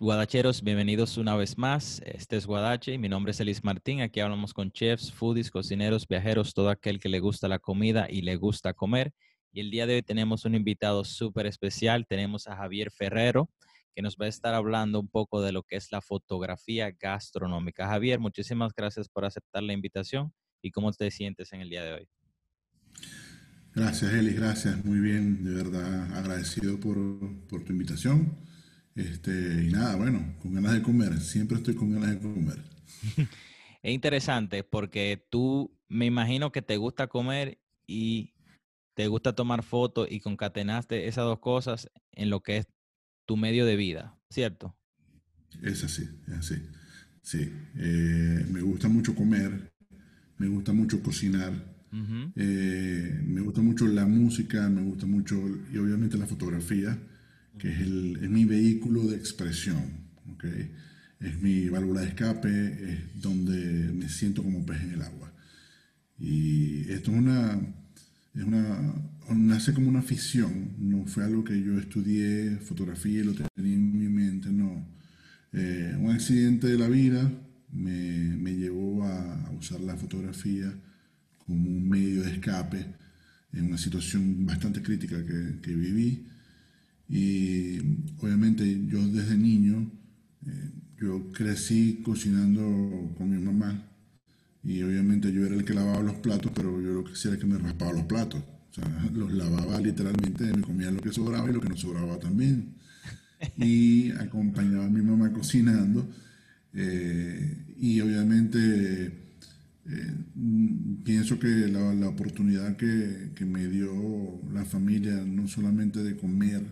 guadacheros, bienvenidos una vez más. Este es Guadache y mi nombre es Elis Martín. Aquí hablamos con chefs, foodies, cocineros, viajeros, todo aquel que le gusta la comida y le gusta comer. Y el día de hoy tenemos un invitado súper especial. Tenemos a Javier Ferrero, que nos va a estar hablando un poco de lo que es la fotografía gastronómica. Javier, muchísimas gracias por aceptar la invitación y cómo te sientes en el día de hoy. Gracias, Elis, gracias. Muy bien, de verdad agradecido por, por tu invitación este, y nada, bueno, con ganas de comer. Siempre estoy con ganas de comer. es interesante porque tú me imagino que te gusta comer y te gusta tomar fotos y concatenaste esas dos cosas en lo que es tu medio de vida, ¿cierto? Es así, es así. Sí, eh, me gusta mucho comer, me gusta mucho cocinar, eh, me gusta mucho la música, me gusta mucho y obviamente la fotografía que es, el, es mi vehículo de expresión, ¿okay? es mi válvula de escape, es donde me siento como pez en el agua. Y esto es una, es una, nace como una afición, no fue algo que yo estudié fotografía y lo tenía en mi mente, no. Eh, un accidente de la vida me, me llevó a, usar la fotografía como un medio de escape en una situación bastante crítica que, que viví y obviamente yo desde niño, eh, yo crecí cocinando con mi mamá y obviamente yo era el que lavaba los platos, pero yo lo que hacía era que me raspaba los platos. O sea, los lavaba literalmente, me comía lo que sobraba y lo que no sobraba también. Y acompañaba a mi mamá cocinando. Eh, y obviamente eh, pienso que la, la oportunidad que, que, me dio la familia, no solamente de comer,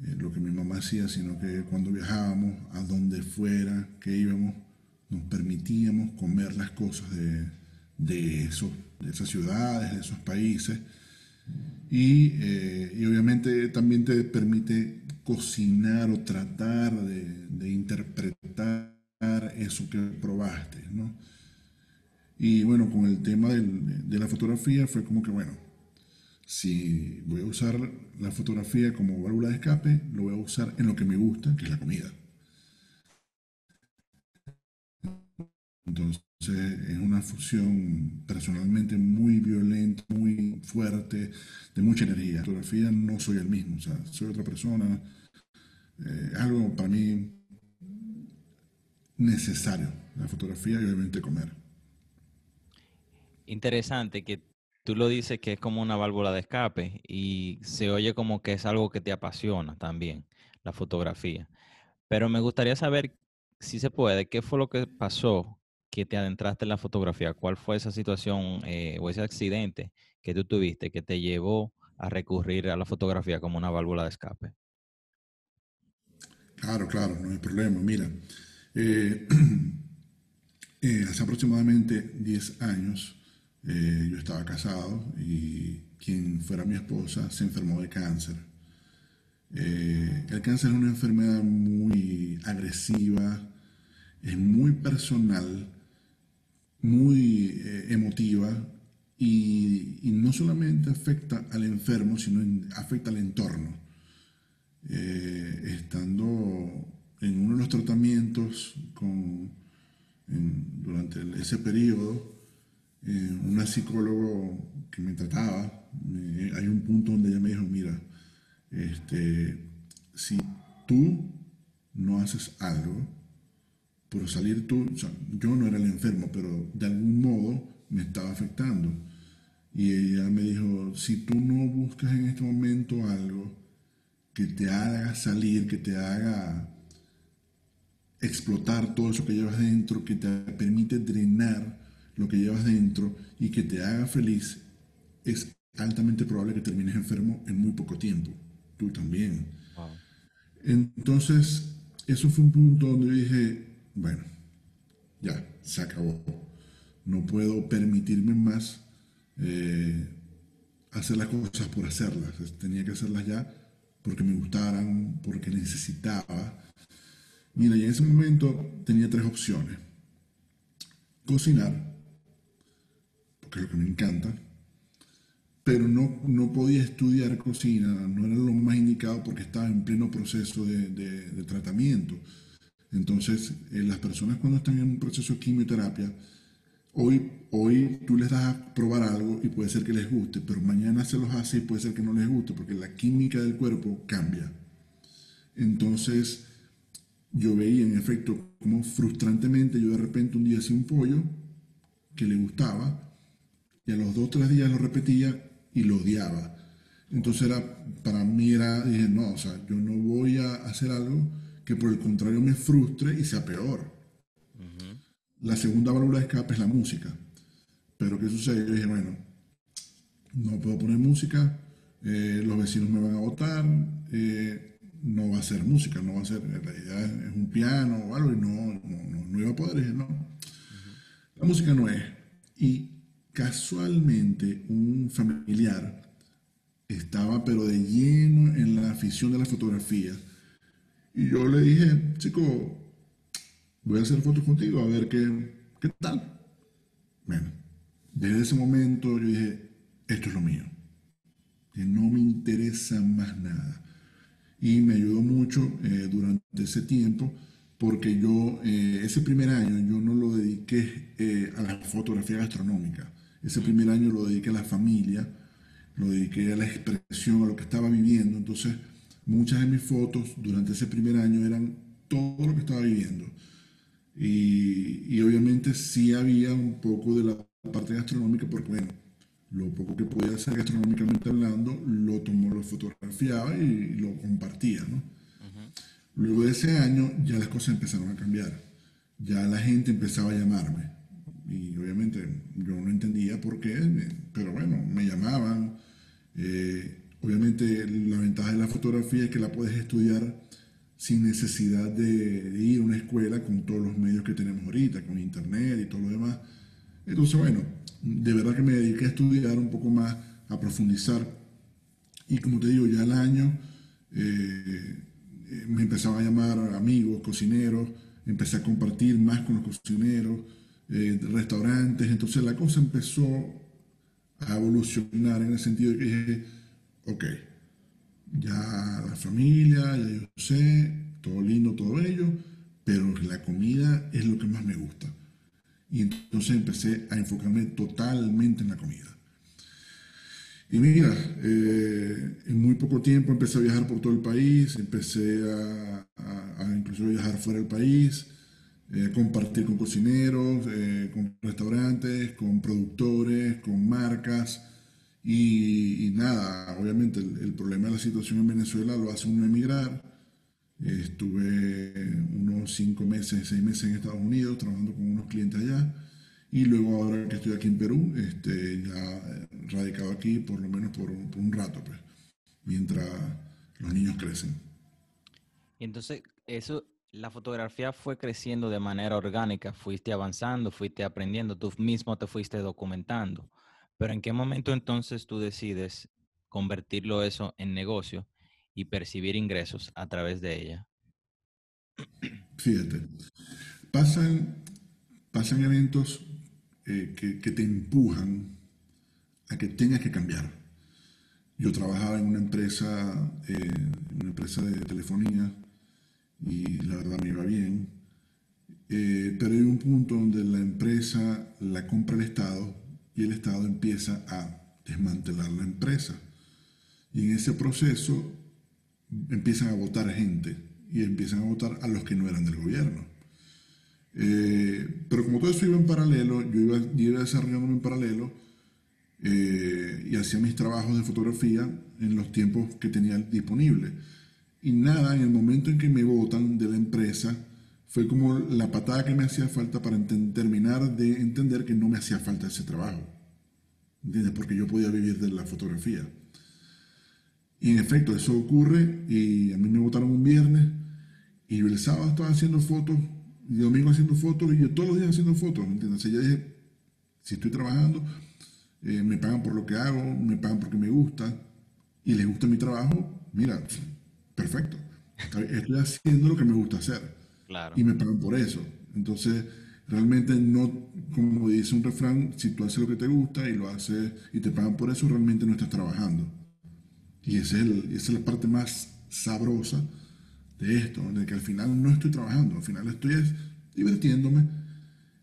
eh, lo que mi mamá hacía, sino que cuando viajábamos, a donde fuera que íbamos, nos permitíamos comer las cosas de, de, eso, de esas ciudades, de esos países. Y, eh, y, obviamente también te permite cocinar o tratar de, de interpretar eso que probaste, ¿no? Y bueno, con el tema del, de la fotografía fue como que, bueno, si voy a usar la fotografía como válvula de escape, lo voy a usar en lo que me gusta, que es la comida. Entonces es una fusión personalmente muy violenta, muy fuerte, de mucha energía. La fotografía no soy el mismo, soy otra persona. Eh, algo para mí necesario, la fotografía y obviamente comer. Interesante que tú lo dices que es como una válvula de escape y se oye como que es algo que te apasiona también, la fotografía. Pero me gustaría saber, si se puede, qué fue lo que pasó que te adentraste en la fotografía, cuál fue esa situación eh, o ese accidente que tú tuviste que te llevó a recurrir a la fotografía como una válvula de escape. Claro, claro, no hay problema. Mira, eh, eh, hace aproximadamente 10 años eh, yo estaba casado y quien fuera mi esposa se enfermó de cáncer. Eh, el cáncer es una enfermedad muy agresiva, es muy personal, muy eh, emotiva y, no solamente afecta al enfermo, sino afecta al entorno. estando en uno de los tratamientos con, durante ese periodo, eh, una psicóloga que me trataba, hay un punto donde ella me dijo, mira, este, si tú no haces algo, por salir tú, yo no era el enfermo, pero de algún modo me estaba afectando. Y ella me dijo, si tú no buscas en este momento algo que te haga salir, que te haga explotar todo eso que llevas dentro, que te permite drenar lo que llevas dentro y que te haga feliz, es altamente probable que termines enfermo en muy poco tiempo. Tú también. Entonces, eso fue un punto donde yo dije, bueno, ya, se acabó. No puedo permitirme más eh, hacer las cosas por hacerlas. Tenía que hacerlas ya porque me gustaran, porque necesitaba. Mira, y en ese momento tenía tres opciones. Cocinar, lo que me encanta, pero no, no podía estudiar cocina, no era lo más indicado porque estaba en pleno proceso de, de, tratamiento. Entonces, eh, las personas cuando están en un proceso de quimioterapia, hoy, hoy tú les das a probar algo y puede ser que les guste, pero mañana se los hace y puede ser que no les guste porque la química del cuerpo cambia. Entonces, yo veía en efecto como frustrantemente yo de repente un día hacía un pollo que le gustaba y a los dos o tres días lo repetía y lo odiaba. Entonces era, para mí era, dije, no, o sea, yo no voy a hacer algo que por el contrario me frustre y sea peor. La segunda válvula de escape es la música. Pero ¿qué sucede? Yo dije, bueno, no puedo poner música, eh, los vecinos me van a votar, eh, no va a ser música, no va a ser, en realidad es un piano o algo y no, no, no, iba a poder. Dije, no, la música no es. Y casualmente un familiar estaba pero de lleno en la afición de la fotografía. Y yo le dije, chico, voy a hacer fotos contigo a ver qué, qué tal. Bueno, desde ese momento yo dije, esto es lo mío. Que no me interesa más nada. Y me ayudó mucho eh, durante ese tiempo porque yo, eh, ese primer año, yo no lo dediqué eh, a la fotografía gastronómica ese primer año lo dediqué a la familia, lo dediqué a la expresión, a lo que estaba viviendo. Entonces, muchas de mis fotos durante ese primer año eran todo lo que estaba viviendo. Y, obviamente sí había un poco de la parte gastronómica, porque bueno, lo poco que podía hacer gastronómicamente hablando, lo tomó, lo fotografiaba y, lo compartía, ¿no? Luego de ese año ya las cosas empezaron a cambiar. Ya la gente empezaba a llamarme y obviamente yo no entendía por qué, pero bueno, me llamaban. Eh, obviamente la ventaja de la fotografía es que la puedes estudiar sin necesidad de, ir a una escuela con todos los medios que tenemos ahorita, con internet y todo lo demás. Entonces, bueno, de verdad que me dediqué a estudiar un poco más, a profundizar. Y como te digo, ya al año eh, eh, me empezaban a llamar amigos, cocineros, empecé a compartir más con los cocineros. Eh, restaurantes, entonces la cosa empezó a evolucionar en el sentido de que dije, ok, ya la familia, ya yo sé, todo lindo, todo bello, pero la comida es lo que más me gusta. Y entonces empecé a enfocarme totalmente en la comida. Y mira, eh, en muy poco tiempo empecé a viajar por todo el país, empecé a, a, a incluso viajar fuera del país, eh, compartir con cocineros, eh, con restaurantes, con productores, con marcas. Y, nada, obviamente el, problema de la situación en Venezuela lo hace uno emigrar. estuve unos cinco meses, seis meses en Estados Unidos trabajando con unos clientes allá. Y luego ahora que estoy aquí en Perú, este, ya eh, radicado aquí por lo menos por, por un rato, pues, mientras los niños crecen. Y entonces, eso la fotografía fue creciendo de manera orgánica, fuiste avanzando, fuiste aprendiendo, tú mismo te fuiste documentando. Pero ¿en qué momento entonces tú decides convertirlo eso en negocio y percibir ingresos a través de ella? Fíjate, pasan, pasan eventos eh, que, te empujan a que tengas que cambiar. Yo trabajaba en una empresa, eh, una empresa de telefonía y la verdad me iba bien. Eh, pero hay un punto donde la empresa la compra el Estado y el Estado empieza a desmantelar la empresa. Y en ese proceso empiezan a votar gente y empiezan a votar a los que no eran del gobierno. Eh, pero como todo eso iba en paralelo, yo iba, yo iba desarrollándome en paralelo eh, y hacía mis trabajos de fotografía en los tiempos que tenía disponibles. Y nada, en el momento en que me votan de la empresa, fue como la patada que me hacía falta para terminar de entender que no me hacía falta ese trabajo. ¿Entiendes? Porque yo podía vivir de la fotografía. Y en efecto, eso ocurre y a mí me votaron un viernes y el sábado estaba haciendo fotos y domingo haciendo fotos y yo todos los días haciendo fotos, ¿me entiendes? O ya dije, si estoy trabajando, eh, me pagan por lo que hago, me pagan porque me gusta y les gusta mi trabajo, mira, perfecto. Estoy haciendo lo que me gusta hacer. Y me pagan por eso. Entonces, realmente no, como dice un refrán, si tú haces lo que te gusta y lo haces y te pagan por eso, realmente no estás trabajando. Y esa es, la parte más sabrosa de esto, de que al final no estoy trabajando, al final estoy divirtiéndome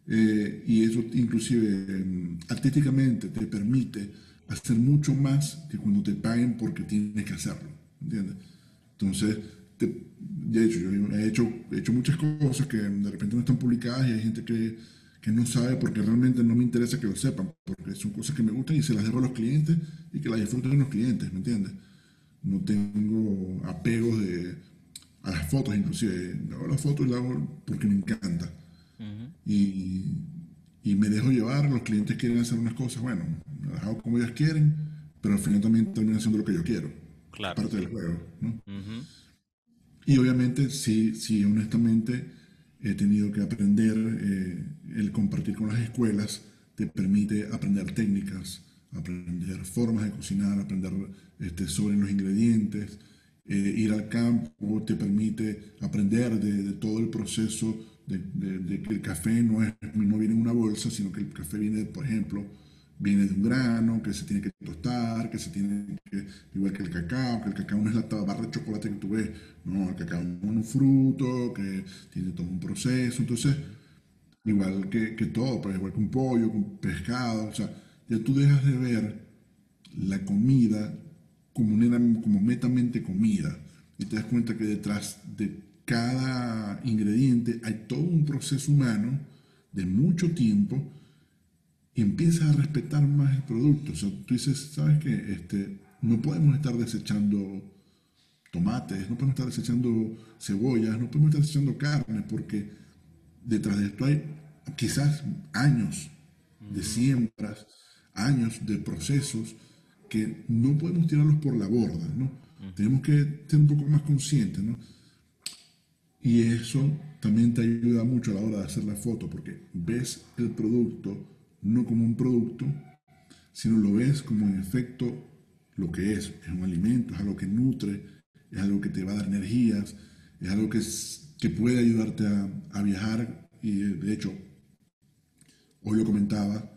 eh, y eso inclusive em, artísticamente te permite hacer mucho más que cuando te paguen porque tienes que hacerlo, ¿entiendes? Entonces, de hecho, yo he hecho, he hecho muchas cosas que de repente no están publicadas y hay gente que, que no sabe porque realmente no me interesa que lo sepan, porque son cosas que me gustan y se las dejo a los clientes y que las disfruten los clientes, ¿me entiendes? No tengo apegos de, a las fotos, inclusive. Hago las fotos y las hago porque me encanta. y, y, me dejo llevar, los clientes quieren hacer unas cosas, bueno, las hago como ellas quieren, pero al final también termino haciendo lo que yo quiero. Claro. Parte del juego, ¿no? Y obviamente, sí, sí, honestamente, he tenido que aprender, eh, el compartir con las escuelas te permite aprender técnicas, aprender formas de cocinar, aprender este, sobre los ingredientes, eh, ir al campo te permite aprender de, todo el proceso de, que el café no, es, no viene en una bolsa, sino que el café viene, por ejemplo, viene de un grano, que se tiene que tostar, que se tiene que, igual que el cacao, que el cacao no es la barra de chocolate que tú ves, no, el cacao es un fruto, que tiene todo un proceso, entonces, igual que, que todo, pues igual que un pollo, un pescado, o sea, ya tú dejas de ver la comida como, una, como metamente comida. Y te das cuenta que detrás de cada ingrediente hay todo un proceso humano de mucho tiempo y empiezas a respetar más el producto. O sea, tú dices, ¿sabes qué? Este, no podemos estar desechando tomates, no podemos estar desechando cebollas, no podemos estar desechando carne, porque detrás de esto hay quizás años de siembras, años de procesos que no podemos tirarlos por la borda, ¿no? Tenemos que ser un poco más conscientes, ¿no? Y eso también te ayuda mucho a la hora de hacer la foto, porque ves el producto no como un producto, sino lo ves como en efecto lo que es. Es un alimento, es algo que nutre, es algo que te va a dar energías, es algo que, que puede ayudarte a, viajar. Y de hecho, hoy lo comentaba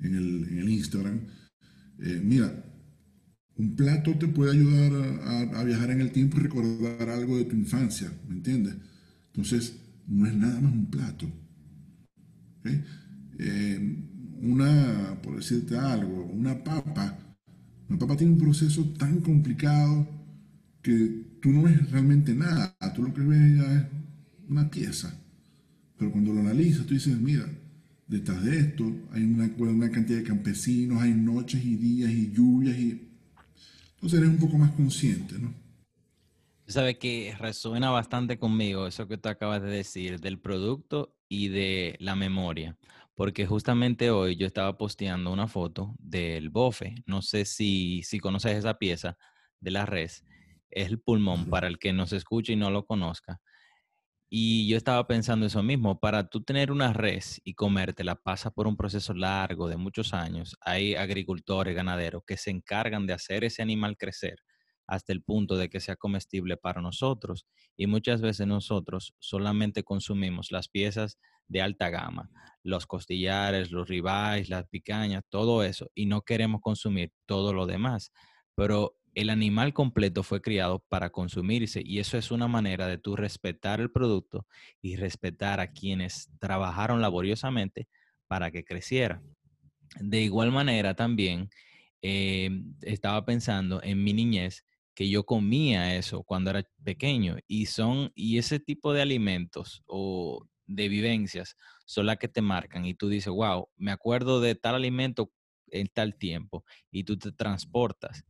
en el, Instagram. Eh, mira, un plato te puede ayudar a, viajar en el tiempo y recordar algo de tu infancia, ¿me entiendes? Entonces, no es nada más un plato. Eh, una, por decirte algo, una papa, una papa tiene un proceso tan complicado que tú no ves realmente nada, tú lo que ves ya es una pieza. Pero cuando lo analizas, tú dices, mira, detrás de esto hay una, una cantidad de campesinos, hay noches y días y lluvias y... Entonces eres un poco más consciente, ¿no? Sabe que resuena bastante conmigo eso que tú acabas de decir del producto y de la memoria porque justamente hoy yo estaba posteando una foto del bofe. No sé si, si conoces esa pieza de la res. Es el pulmón para el que nos escuche y no lo conozca. Y yo estaba pensando eso mismo, para tú tener una res y comértela pasa por un proceso largo de muchos años. Hay agricultores, ganaderos que se encargan de hacer ese animal crecer hasta el punto de que sea comestible para nosotros. Y muchas veces nosotros solamente consumimos las piezas de alta gama, los costillares, los ribeyes, las picañas, todo eso, y no queremos consumir todo lo demás. Pero el animal completo fue criado para consumirse y eso es una manera de tú respetar el producto y respetar a quienes trabajaron laboriosamente para que creciera. De igual manera también em, estaba pensando en mi niñez que yo comía eso cuando era pequeño y son y ese tipo de alimentos o de vivencias son las que te marcan y tú dices, wow, me acuerdo de tal alimento en tal tiempo y tú te transportas.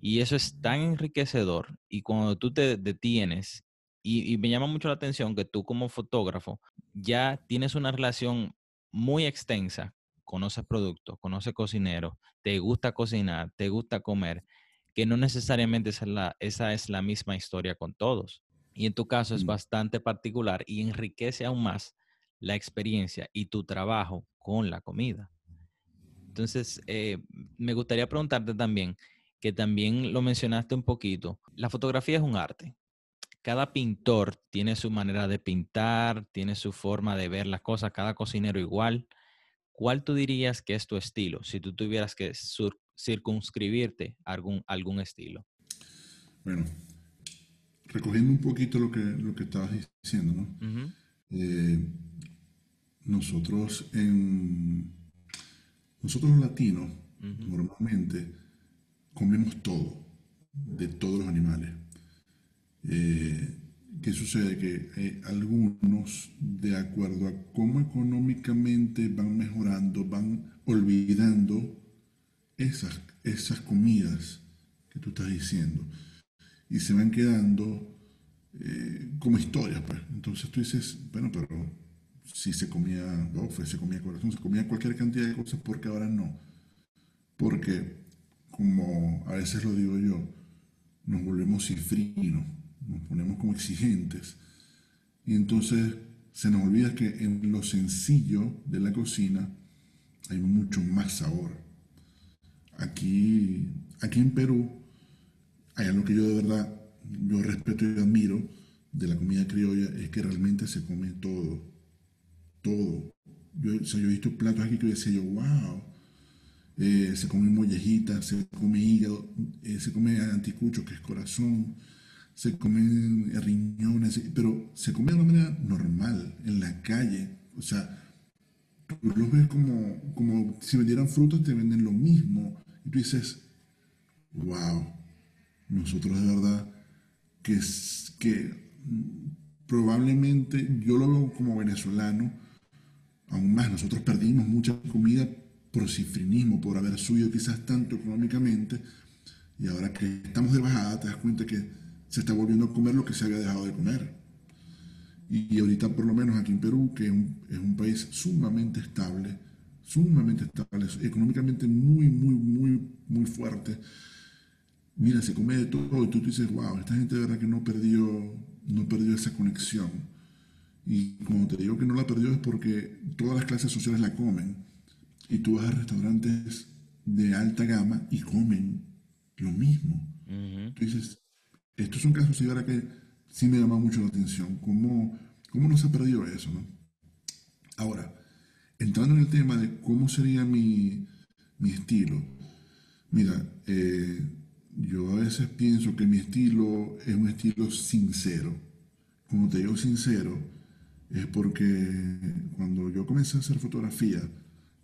Y eso es tan enriquecedor y cuando tú te detienes, y, me llama mucho la atención que tú como fotógrafo ya tienes una relación muy extensa, conoces productos, conoces cocineros, te gusta cocinar, te gusta comer, que no necesariamente esa la, esa es la misma historia con todos. Y en tu caso es mm. bastante particular y enriquece aún más la experiencia y tu trabajo con la comida. Entonces, eh, me gustaría preguntarte también, que también lo mencionaste un poquito, la fotografía es un arte. cada pintor tiene su manera de pintar, tiene su forma de ver las cosas, cada cocinero igual. ¿Cuál tú dirías que es tu estilo si tú tuvieras que circunscribirte a algún, algún estilo? Bueno, recogiendo un poquito lo que, lo que estabas diciendo, ¿no? Eh, nosotros en, nosotros los latinos normalmente comemos todo, de todos los animales. Eh, ¿Qué sucede? Que eh, algunos, de acuerdo a cómo económicamente van mejorando, van olvidando esas, esas comidas que tú estás diciendo y se van quedando eh, como historias. Pues. Entonces tú dices, bueno, pero si se comía bofe, se comía corazón, se comía cualquier cantidad de cosas, porque ahora no? Porque, como a veces lo digo yo, nos volvemos cifrinos nos ponemos como exigentes y entonces se nos olvida que en lo sencillo de la cocina hay mucho más sabor. Aquí, aquí en Perú hay algo que yo de verdad yo respeto y admiro de la comida criolla es que realmente se come todo, todo. Yo, yo he visto platos aquí que decía yo, wow, eh, se come mollejita, se come hígado, eh, se come anticucho, que es corazón, se comen riñones, pero se come de una manera normal, en la calle. O sea, tú los ves como, como si vendieran frutas, te venden lo mismo. Y tú dices, wow, nosotros de verdad que, que probablemente yo lo veo como venezolano, aún más, nosotros perdimos mucha comida por cifrinismo, por haber subido quizás tanto económicamente, y ahora que estamos de bajada, te das cuenta que se está volviendo a comer lo que se había dejado de comer. Y, ahorita, por lo menos aquí en Perú, que es un, país sumamente estable, sumamente estable, económicamente muy, muy, muy, muy fuerte, mira, se come de todo y tú dices, wow, esta gente de verdad que no perdió, no perdió esa conexión. Y como te digo que no la perdió es porque todas las clases sociales la comen. Y tú vas a restaurantes de alta gama y comen lo mismo. Tú dices, estos son casos, ahora que sí me llama mucho la atención, cómo, cómo no se ha perdido eso, ¿no? Ahora, entrando en el tema de cómo sería mi, mi estilo, mira, eh, yo a veces pienso que mi estilo es un estilo sincero. Como te digo sincero, es porque cuando yo comencé a hacer fotografía,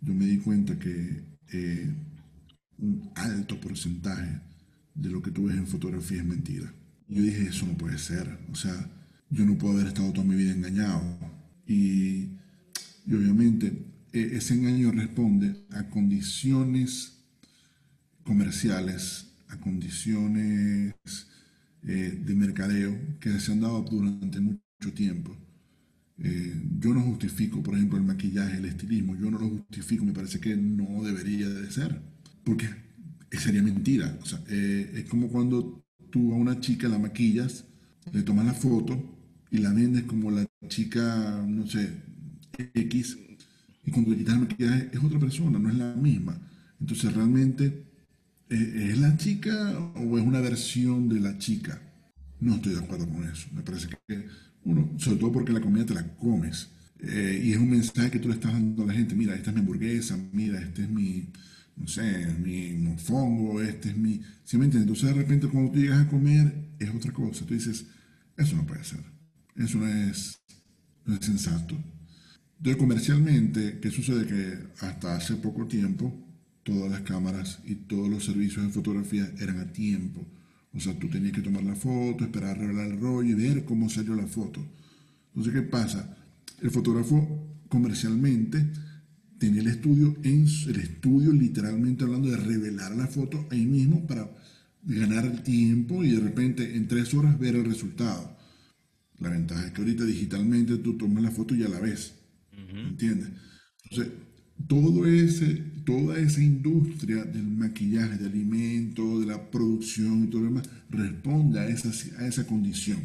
yo me di cuenta que eh, un alto porcentaje de lo que tú ves en fotografía es mentira. Yo dije, eso no puede ser. O sea, yo no puedo haber estado toda mi vida engañado. Y, obviamente e, ese engaño responde a condiciones comerciales, a condiciones eh, de mercadeo que se han dado durante mucho tiempo. Eh, yo no justifico, por ejemplo, el maquillaje, el estilismo, yo no lo justifico, me parece que no debería de ser, porque sería mentira. O sea, eh, es como cuando tú a una chica la maquillas, le tomas la foto y la vendes como la chica, no sé, X, y cuando le quitas el maquillaje es otra persona, no es la misma. Entonces realmente, ¿es la chica o es una versión de la chica? No estoy de acuerdo con eso. Me parece que uno, sobre todo porque la comida te la comes. Eh, y es un mensaje que tú le estás dando a la gente, mira, esta es mi hamburguesa, mira, este es mi, no sé, mi mofongo, este es mi... ¿Sí me entiendes? Entonces de repente cuando tú llegas a comer es otra cosa. Tú dices, eso no puede ser. Eso no es, no es sensato. Entonces comercialmente, ¿qué sucede? Que hasta hace poco tiempo todas las cámaras y todos los servicios de fotografía eran a tiempo. O sea, tú tenías que tomar la foto, esperar a revelar el rollo y ver cómo salió la foto. Entonces, ¿qué pasa? El fotógrafo comercialmente tenía el estudio, en el estudio literalmente hablando de revelar la foto ahí mismo para ganar el tiempo y de repente en tres horas ver el resultado. La ventaja es que ahorita digitalmente tú tomas la foto y ya la ves. ¿Entiendes? Entonces, todo ese, toda esa industria del maquillaje, de alimentos, de la producción y todo lo demás, responde a esa, a esa condición.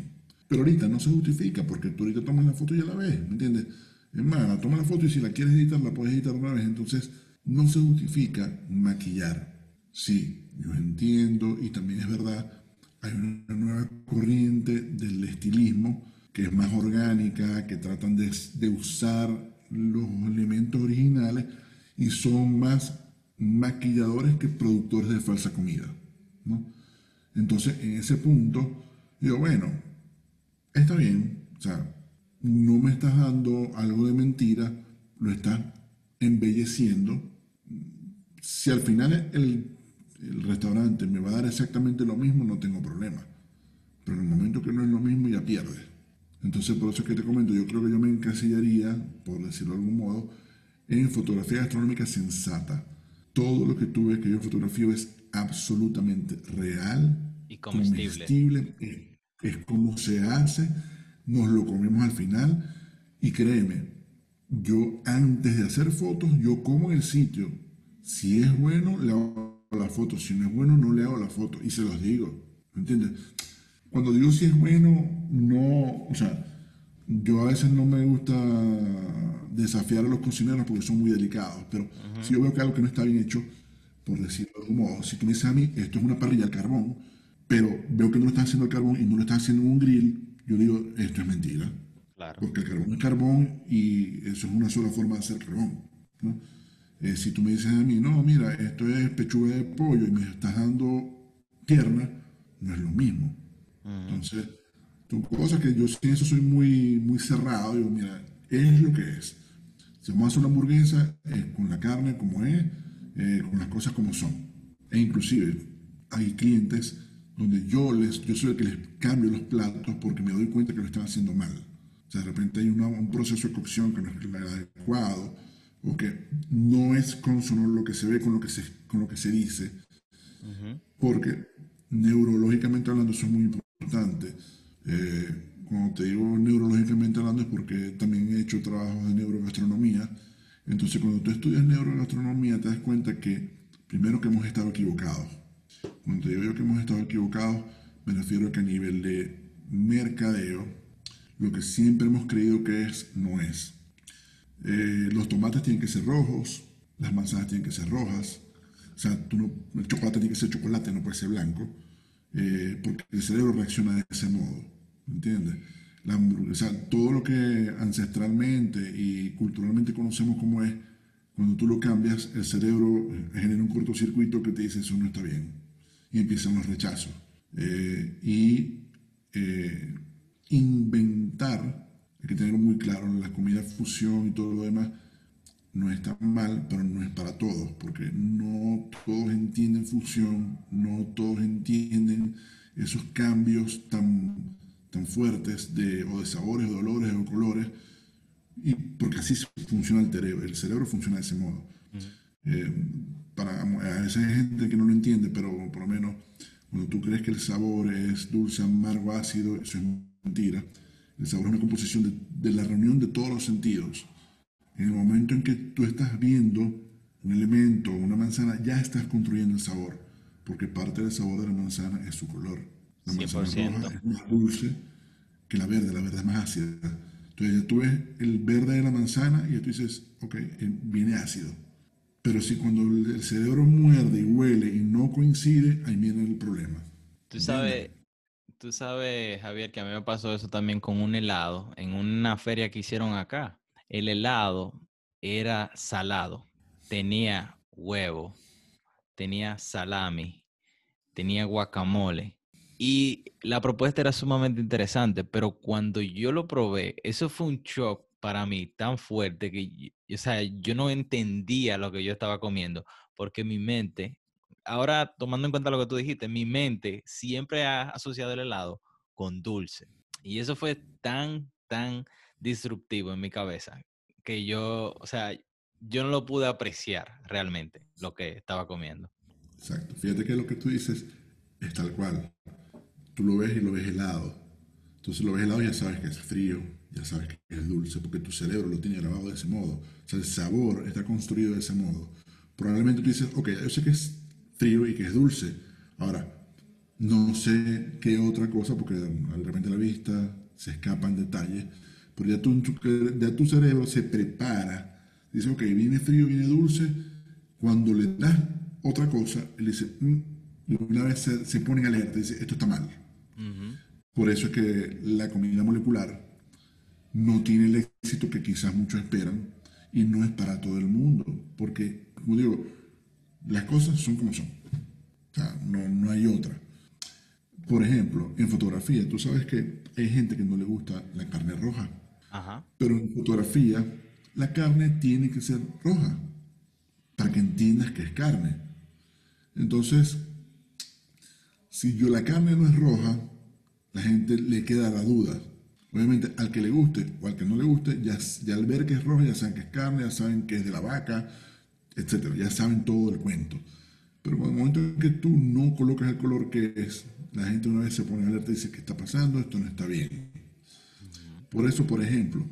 Pero ahorita no se justifica porque tú ahorita tomas la foto y ya la ves, ¿me entiendes? Es más, toma la foto y si la quieres editar, la puedes editar una vez. Entonces, no se justifica maquillar. Sí, yo entiendo y también es verdad, hay una nueva corriente del estilismo que es más orgánica, que tratan de, de usar los elementos originales y son más maquilladores que productores de falsa comida. Entonces, en ese punto, digo, bueno, está bien, o sea, no me estás dando algo de mentira, lo estás embelleciendo. Si al final el, restaurante me va a dar exactamente lo mismo, no tengo problema. Pero en el momento que no es lo mismo, ya pierde. Entonces, por eso es que te comento, yo creo que yo me encasillaría, por decirlo de algún modo, en fotografía gastronómica sensata. Todo lo que tú ves que yo fotografío es absolutamente real y comestible. comestible es, es como se hace, nos lo comemos al final y créeme, yo antes de hacer fotos, yo como en el sitio. Si es bueno, le hago la foto. Si no es bueno, no le hago la foto. Y se los digo. ¿Me entiendes? Cuando digo si es bueno, no. O sea, yo a veces no me gusta desafiar a los cocineros porque son muy delicados. Pero si yo veo que algo que no está bien hecho, por decirlo de algún modo, si tú me dices a mí, esto es una parrilla al carbón, pero veo que no lo estás haciendo al carbón y no lo estás haciendo en un grill, yo digo, esto es mentira. Porque el carbón es carbón y eso es una sola forma de hacer carbón. ¿no? Eh, si tú me dices a mí, no, mira, esto es pechuga de pollo y me estás dando pierna, no es lo mismo. Entonces, son cosas que yo en eso soy muy, muy cerrado. Digo, mira, es lo que es. Si vamos a hacer una hamburguesa, es con la carne como es, eh, con las cosas como son. E inclusive hay clientes donde yo, les, yo soy el que les cambio los platos porque me doy cuenta que lo están haciendo mal. O sea, de repente hay un proceso de cocción que no es el adecuado o que no es consono lo que se ve con lo que se, con lo que se dice. Porque neurológicamente hablando eso es muy importante. Eh, cuando te digo neurológicamente hablando es porque también he hecho trabajos de neurogastronomía. Entonces cuando tú estudias neurogastronomía te das cuenta que primero que hemos estado equivocados cuando digo yo que hemos estado equivocados, me refiero a que a nivel de mercadeo, lo que siempre hemos creído que es, no es. Eh, los tomates tienen que ser rojos, las manzanas tienen que ser rojas, o sea, el chocolate tiene que ser chocolate, no puede ser blanco, eh, porque el cerebro reacciona de ese modo, ¿entiendes? La, todo lo que ancestralmente y culturalmente conocemos como es, cuando tú lo cambias, el cerebro genera un cortocircuito que te dice eso no está bien y empiezan los rechazos. Eh, y eh, inventar, hay que tenerlo muy claro, la comida fusión y todo lo demás no es tan mal, pero no es para todos, porque no todos entienden fusión, no todos entienden esos cambios tan, tan fuertes de, o de sabores, o de olores, o colores, y porque así funciona el cerebro, el cerebro funciona de ese modo para, a veces hay gente que no lo entiende, pero por lo menos cuando tú crees que el sabor es dulce, amargo, ácido, eso es mentira. El sabor es una composición de, de la reunión de todos los sentidos. En el momento en que tú estás viendo un elemento, una manzana, ya estás construyendo el sabor, porque parte del sabor de la manzana es su color. La manzana roja es más dulce que la verde, la verde es más ácida. Entonces ya tú ves el verde de la manzana y tú dices, ok, eh, viene ácido. Pero si cuando el cerebro muerde y huele y no coincide, ahí viene el problema. Tú sabes, tú sabes, Javier, que a mí me pasó eso también con un helado en una feria que hicieron acá. El helado era salado, tenía huevo, tenía salami, tenía guacamole. Y la propuesta era sumamente interesante, pero cuando yo lo probé, eso fue un shock para mí tan fuerte que, o sea, yo no entendía lo que yo estaba comiendo, porque mi mente, ahora tomando en cuenta lo que tú dijiste, mi mente siempre ha asociado el helado con dulce. Y eso fue tan, tan disruptivo en mi cabeza que yo, o sea, yo no lo pude apreciar realmente lo que estaba comiendo. Exacto. Fíjate que lo que tú dices es tal cual. Tú lo ves y lo ves helado. Entonces lo ves helado y ya sabes que es frío, ya sabes que es dulce, porque tu cerebro lo tiene grabado de ese modo. O sea, el sabor está construido de ese modo. Probablemente tú dices, ok, yo sé que es frío y que es dulce. Ahora, no sé qué otra cosa, porque de repente la vista se escapan detalles, pero ya tu, ya tu cerebro se prepara. Dice, ok, viene frío, viene dulce. Cuando le das otra cosa, él dice, mm", de una vez se, se ponen alerta y dicen, esto está mal. Por eso es que la comida molecular no tiene el éxito que quizás muchos esperan y no es para todo el mundo, porque, como digo, las cosas son como son. O sea, no, no hay otra. Por ejemplo, en fotografía, tú sabes que hay gente que no le gusta la carne roja. Pero en fotografía, la carne tiene que ser roja para que entiendas que es carne. Entonces, si yo la carne no es roja, la gente le queda la duda. Obviamente, al que le guste o al que no le guste, ya, ya al ver que es roja, ya saben que es carne, ya saben que es de la vaca, etc. Ya saben todo el cuento. Pero en el momento en que tú no colocas el color que es, la gente una vez se pone alerta y dice, ¿qué está pasando? Esto no está bien. Por eso, por ejemplo,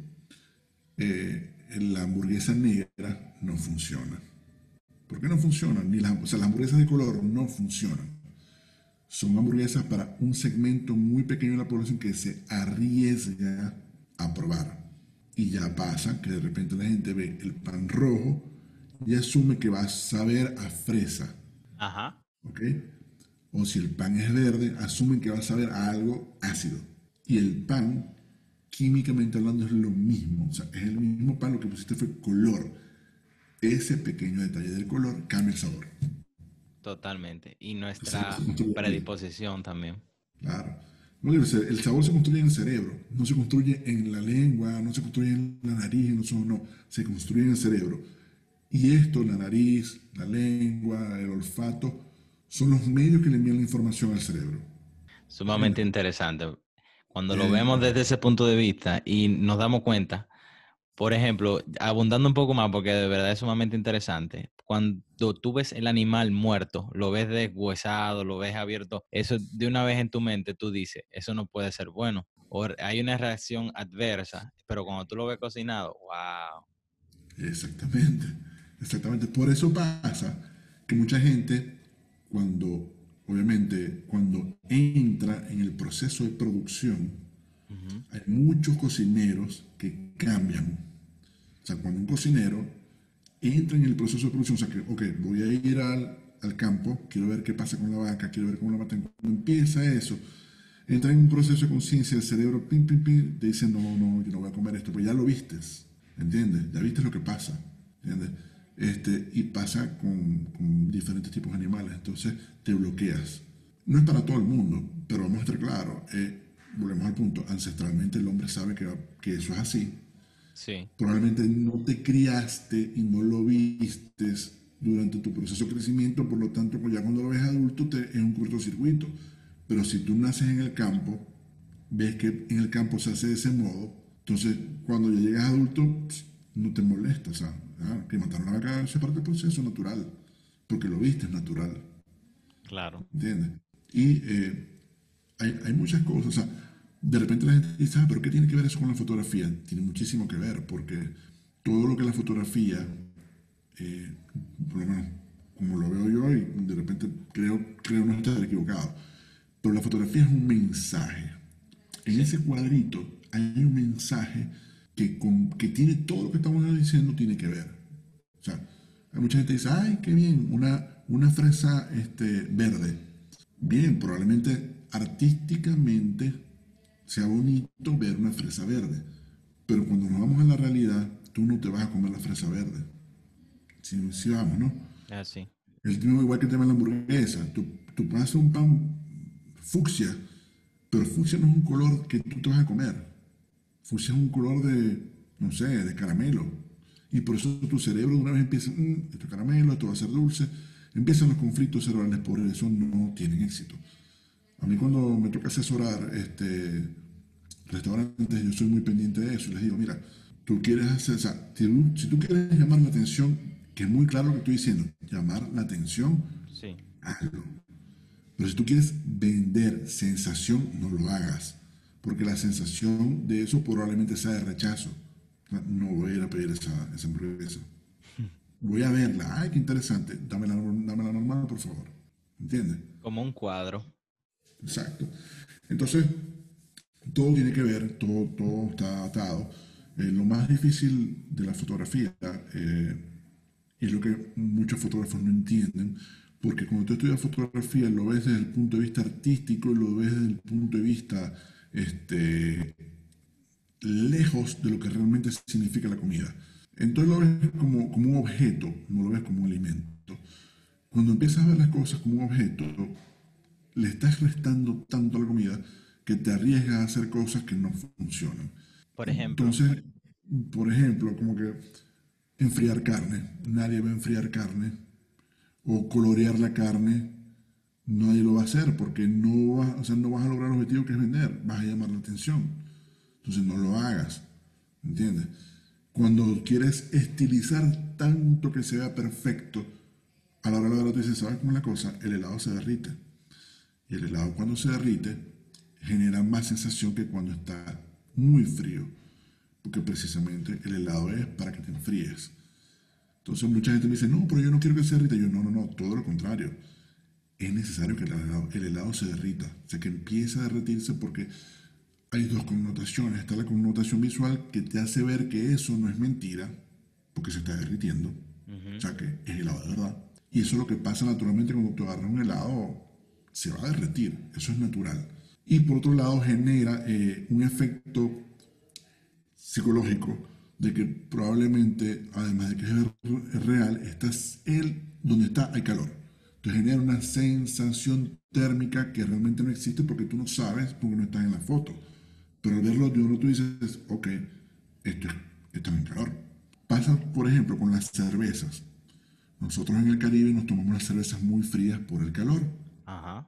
eh, la hamburguesa negra no funciona. ¿Por qué no funcionan? Ni o sea, las hamburguesas de color no funcionan. Son hamburguesas para un segmento muy pequeño de la población que se arriesga a probar. Y ya pasa que de repente la gente ve el pan rojo y asume que va a saber a fresa. Ajá. ¿Ok? O si el pan es verde, asumen que va a saber a algo ácido. Y el pan, químicamente hablando, es lo mismo. O sea, es el mismo pan, lo que pusiste fue color. Ese pequeño detalle del color cambia el sabor. Totalmente. Y nuestra predisposición también. Claro. El sabor se construye en el cerebro, no se construye en la lengua, no se construye en la nariz, no, no, se construye en el cerebro. Y esto, la nariz, la lengua, el olfato, son los medios que le envían la información al cerebro. Sumamente interesante. Cuando lo vemos desde ese punto de vista y nos damos cuenta, por ejemplo, abundando un poco más, porque de verdad es sumamente interesante, cuando tú ves el animal muerto, lo ves deshuesado, lo ves abierto, eso de una vez en tu mente tú dices, eso no puede ser bueno. O hay una reacción adversa, pero cuando tú lo ves cocinado, wow. Exactamente, exactamente. Por eso pasa que mucha gente cuando, obviamente, cuando entra en el proceso de producción, hay muchos cocineros que cambian. O sea, cuando un cocinero entra en el proceso de producción, o sea, que, ok, voy a ir al, al campo, quiero ver qué pasa con la vaca, quiero ver cómo la matan. Cuando empieza eso, entra en un proceso de conciencia, el cerebro, pim, pim, pim, te dice, no, no, yo no voy a comer esto, pues ya lo vistes, ¿entiendes? Ya viste lo que pasa, ¿entiendes? Este, y pasa con, diferentes tipos de animales, entonces te bloqueas. No es para todo el mundo, pero vamos a estar claros, eh, volvemos al punto, ancestralmente el hombre sabe que, que eso es así. Sí. Probablemente no te criaste y no lo vistes durante tu proceso de crecimiento, por lo tanto, pues ya cuando lo ves adulto te, es un cortocircuito. Pero si tú naces en el campo, ves que en el campo se hace de ese modo, entonces cuando ya llegas adulto, no te molesta, o sea, ah, que matar una vaca es parte del proceso natural, porque lo viste es natural. Claro. ¿Entiendes? Y eh, hay, hay, muchas cosas, o sea, de repente la gente dice, ah, pero ¿qué tiene que ver eso con la fotografía? Tiene muchísimo que ver, porque todo lo que la fotografía, eh, por lo menos como lo veo yo, y de repente creo, creo no estar equivocado, pero la fotografía es un mensaje. En ese cuadrito hay un mensaje que, con, que tiene todo lo que estamos diciendo, tiene que ver. O sea, hay mucha gente que dice, ay, qué bien, una, una fresa este, verde. Bien, probablemente artísticamente sea bonito ver una fresa verde, pero cuando nos vamos a la realidad, tú no te vas a comer la fresa verde. Si, si vamos, ¿no? Ah, sí. El mismo igual que el tema de la hamburguesa. Tú, tú hacer un pan fucsia, pero fucsia no es un color que tú te vas a comer fuese un color de, no sé, de caramelo. Y por eso tu cerebro de una vez empieza, mm, esto es caramelo, esto va a ser dulce. Empiezan los conflictos cerebrales, por eso no tienen éxito. A mí cuando me toca asesorar este, restaurantes, yo soy muy pendiente de eso. Les digo, mira, tú quieres hacer, o sea, si, tú quieres llamar la atención, que es muy claro lo que estoy diciendo, llamar la atención, sí. hazlo. Pero si tú quieres vender sensación, no lo hagas porque la sensación de eso probablemente sea de rechazo. No voy a ir a pedir esa, esa hamburguesa. Voy a verla. Ay, qué interesante. Dame la, normal, por favor. ¿Entiendes? Como un cuadro. Exacto. Entonces, todo tiene que ver, todo, todo está atado. Eh, lo más difícil de la fotografía, eh, y es lo que muchos fotógrafos no entienden, Porque cuando tú estudias fotografía lo ves desde el punto de vista artístico y lo ves desde el punto de vista este, lejos de lo que realmente significa la comida. Entonces lo ves como, como un objeto, no lo ves como un alimento. Cuando empiezas a ver las cosas como un objeto, le estás restando tanto a la comida que te arriesgas a hacer cosas que no funcionan. Por ejemplo. Entonces, por ejemplo, como que enfriar carne. Nadie va a enfriar carne. O colorear la carne. Nadie lo va a hacer porque no, va, o sea, no vas a lograr el objetivo que es vender. Vas a llamar la atención. Entonces no lo hagas. ¿Entiendes? Cuando quieres estilizar tanto que se vea perfecto, a la hora de la hora tú dices, ¿sabes cómo es la cosa? El helado se derrite. Y el helado cuando se derrite genera más sensación que cuando está muy frío. Porque precisamente el helado es para que te enfríes. Entonces mucha gente me dice, no, pero yo no quiero que se derrita. Yo, no, no, no, todo lo contrario. Es necesario que el helado, el helado se derrita. O sea, que empiece a derretirse porque hay dos connotaciones. Está la connotación visual que te hace ver que eso no es mentira, porque se está derritiendo. O sea, que es helado de verdad. Y eso es lo que pasa naturalmente cuando tú agarras un helado, se va a derretir. Eso es natural. Y por otro lado, genera eh, un efecto psicológico de que probablemente, además de que es real, estás él donde está, hay calor. Entonces genera una sensación térmica que realmente no existe porque tú no sabes, porque no estás en la foto. Pero al verlo de uno tú dices, ok, esto, está en calor. Pasa, por ejemplo, con las cervezas. Nosotros en el Caribe nos tomamos las cervezas muy frías por el calor. Ajá.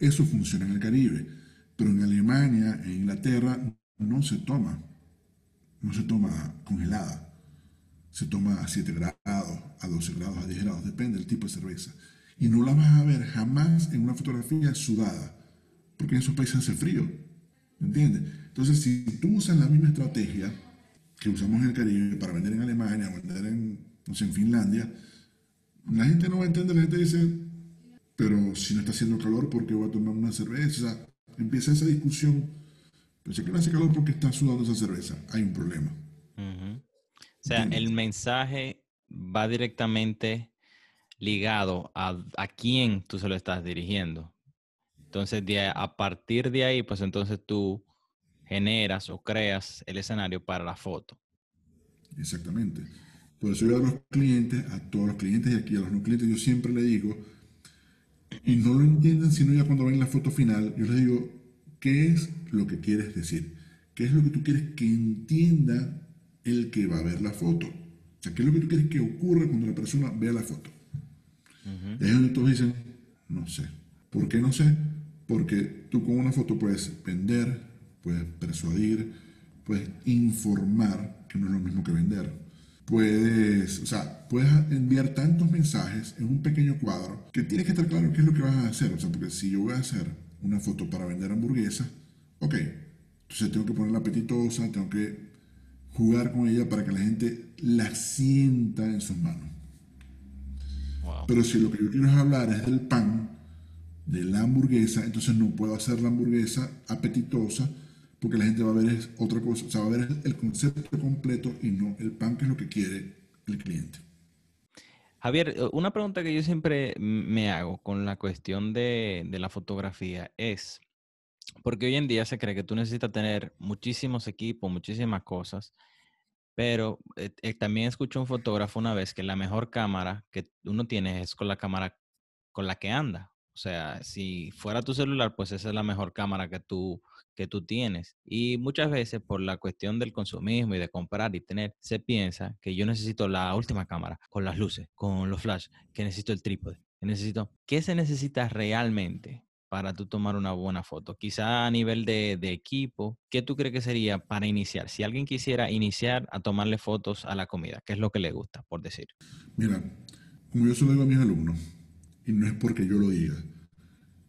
Eso funciona en el Caribe. Pero en Alemania, en Inglaterra, no se toma. No se toma congelada. Se toma a 7 grados, a 12 grados, a 10 grados, depende del tipo de cerveza. Y no la vas a ver jamás en una fotografía sudada, porque en esos países hace frío. ¿Me entiendes? Entonces, si tú usas la misma estrategia que usamos en el Caribe para vender en Alemania, vender en, no sé, en Finlandia, la gente no va a entender, la gente dice, pero si no está haciendo calor, ¿por qué voy a tomar una cerveza? empieza esa discusión. Pero que no hace calor porque está sudando esa cerveza. Hay un problema. O sea, el mensaje va directamente ligado a, a quién tú se lo estás dirigiendo. Entonces, a partir de ahí, pues entonces tú generas o creas el escenario para la foto. Exactamente. Por eso yo a los clientes, a todos los clientes y aquí a los no clientes, yo siempre le digo, y no lo entienden sino ya cuando ven la foto final, yo les digo, ¿qué es lo que quieres decir? ¿Qué es lo que tú quieres que entienda el que va a ver la foto? O sea, ¿qué es lo que tú quieres que ocurra cuando la persona vea la foto? Y ahí donde todos dicen, no sé. ¿Por qué no sé? Porque tú con una foto puedes vender, puedes persuadir, puedes informar, que no es lo mismo que vender. Puedes, o sea, puedes enviar tantos mensajes en un pequeño cuadro que tienes que estar claro qué es lo que vas a hacer. O sea, porque si yo voy a hacer una foto para vender hamburguesas, ok, entonces tengo que ponerla apetitosa, tengo que jugar con ella para que la gente la sienta en sus manos. Pero si lo que yo quiero es hablar es del pan, de la hamburguesa, entonces no puedo hacer la hamburguesa apetitosa porque la gente va a ver otra cosa, o sea, va a ver el concepto completo y no el pan que es lo que quiere el cliente. Javier, eh, una pregunta que yo siempre me hago con la cuestión de, de la fotografía es, porque hoy en día se cree que tú necesitas tener muchísimos equipos, muchísimas cosas, pero eh, eh, también escuché un fotógrafo una vez que la mejor cámara que uno tiene es con la cámara con la que anda. Sea, si fuera tu celular, pues esa es la mejor cámara que tú, que tú tienes. Y muchas veces por la cuestión del consumismo y de comprar y tener, se piensa que yo necesito la última cámara con las luces, con los flash, que necesito el trípode, que necesito... ¿Qué se necesita realmente para tú tomar una buena foto? Quizá a nivel de, de, equipo, ¿qué tú crees que sería para iniciar? Si alguien quisiera iniciar a tomarle fotos a la comida, ¿qué es lo que le gusta, por decir? Mira, como yo se lo digo a mis alumnos, y no es porque yo lo diga.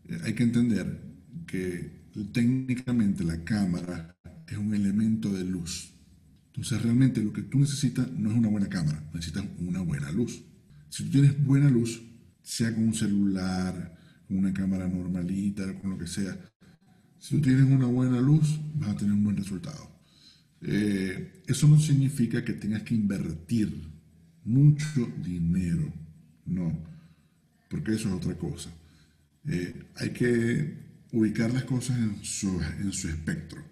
Eh, hay que entender que técnicamente la cámara es un elemento de luz. Entonces realmente lo que tú necesitas no es una buena cámara, necesitas una buena luz. Si tú tienes buena luz, sea con un celular, con una cámara normalita, con lo que sea, si tú tienes una buena luz, vas a tener un buen resultado. Eh, eso no significa que tengas que invertir mucho dinero, no eso es otra cosa. Eh, hay que ubicar las cosas en su, en su espectro.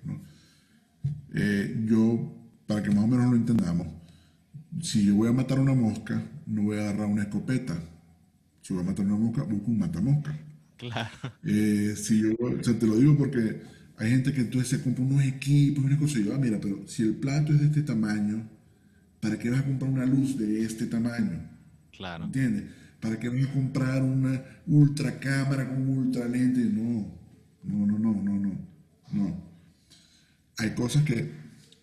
Eh, yo, para que más o menos lo entendamos, si yo voy a matar una mosca, no voy a agarrar una escopeta. Si voy a matar una mosca, busco un matamosca. Claro. Eh, si yo, o sea, te lo digo porque hay gente que entonces se compra unos equipos, una cosa, y yo, ah, mira, pero si el plato es de este tamaño, ¿para qué vas a comprar una luz de este tamaño? Claro. ¿Entiendes? ¿Para qué vas a comprar una ultra cámara con ultra lente? No, no, no, no, no, no. no. Hay cosas que,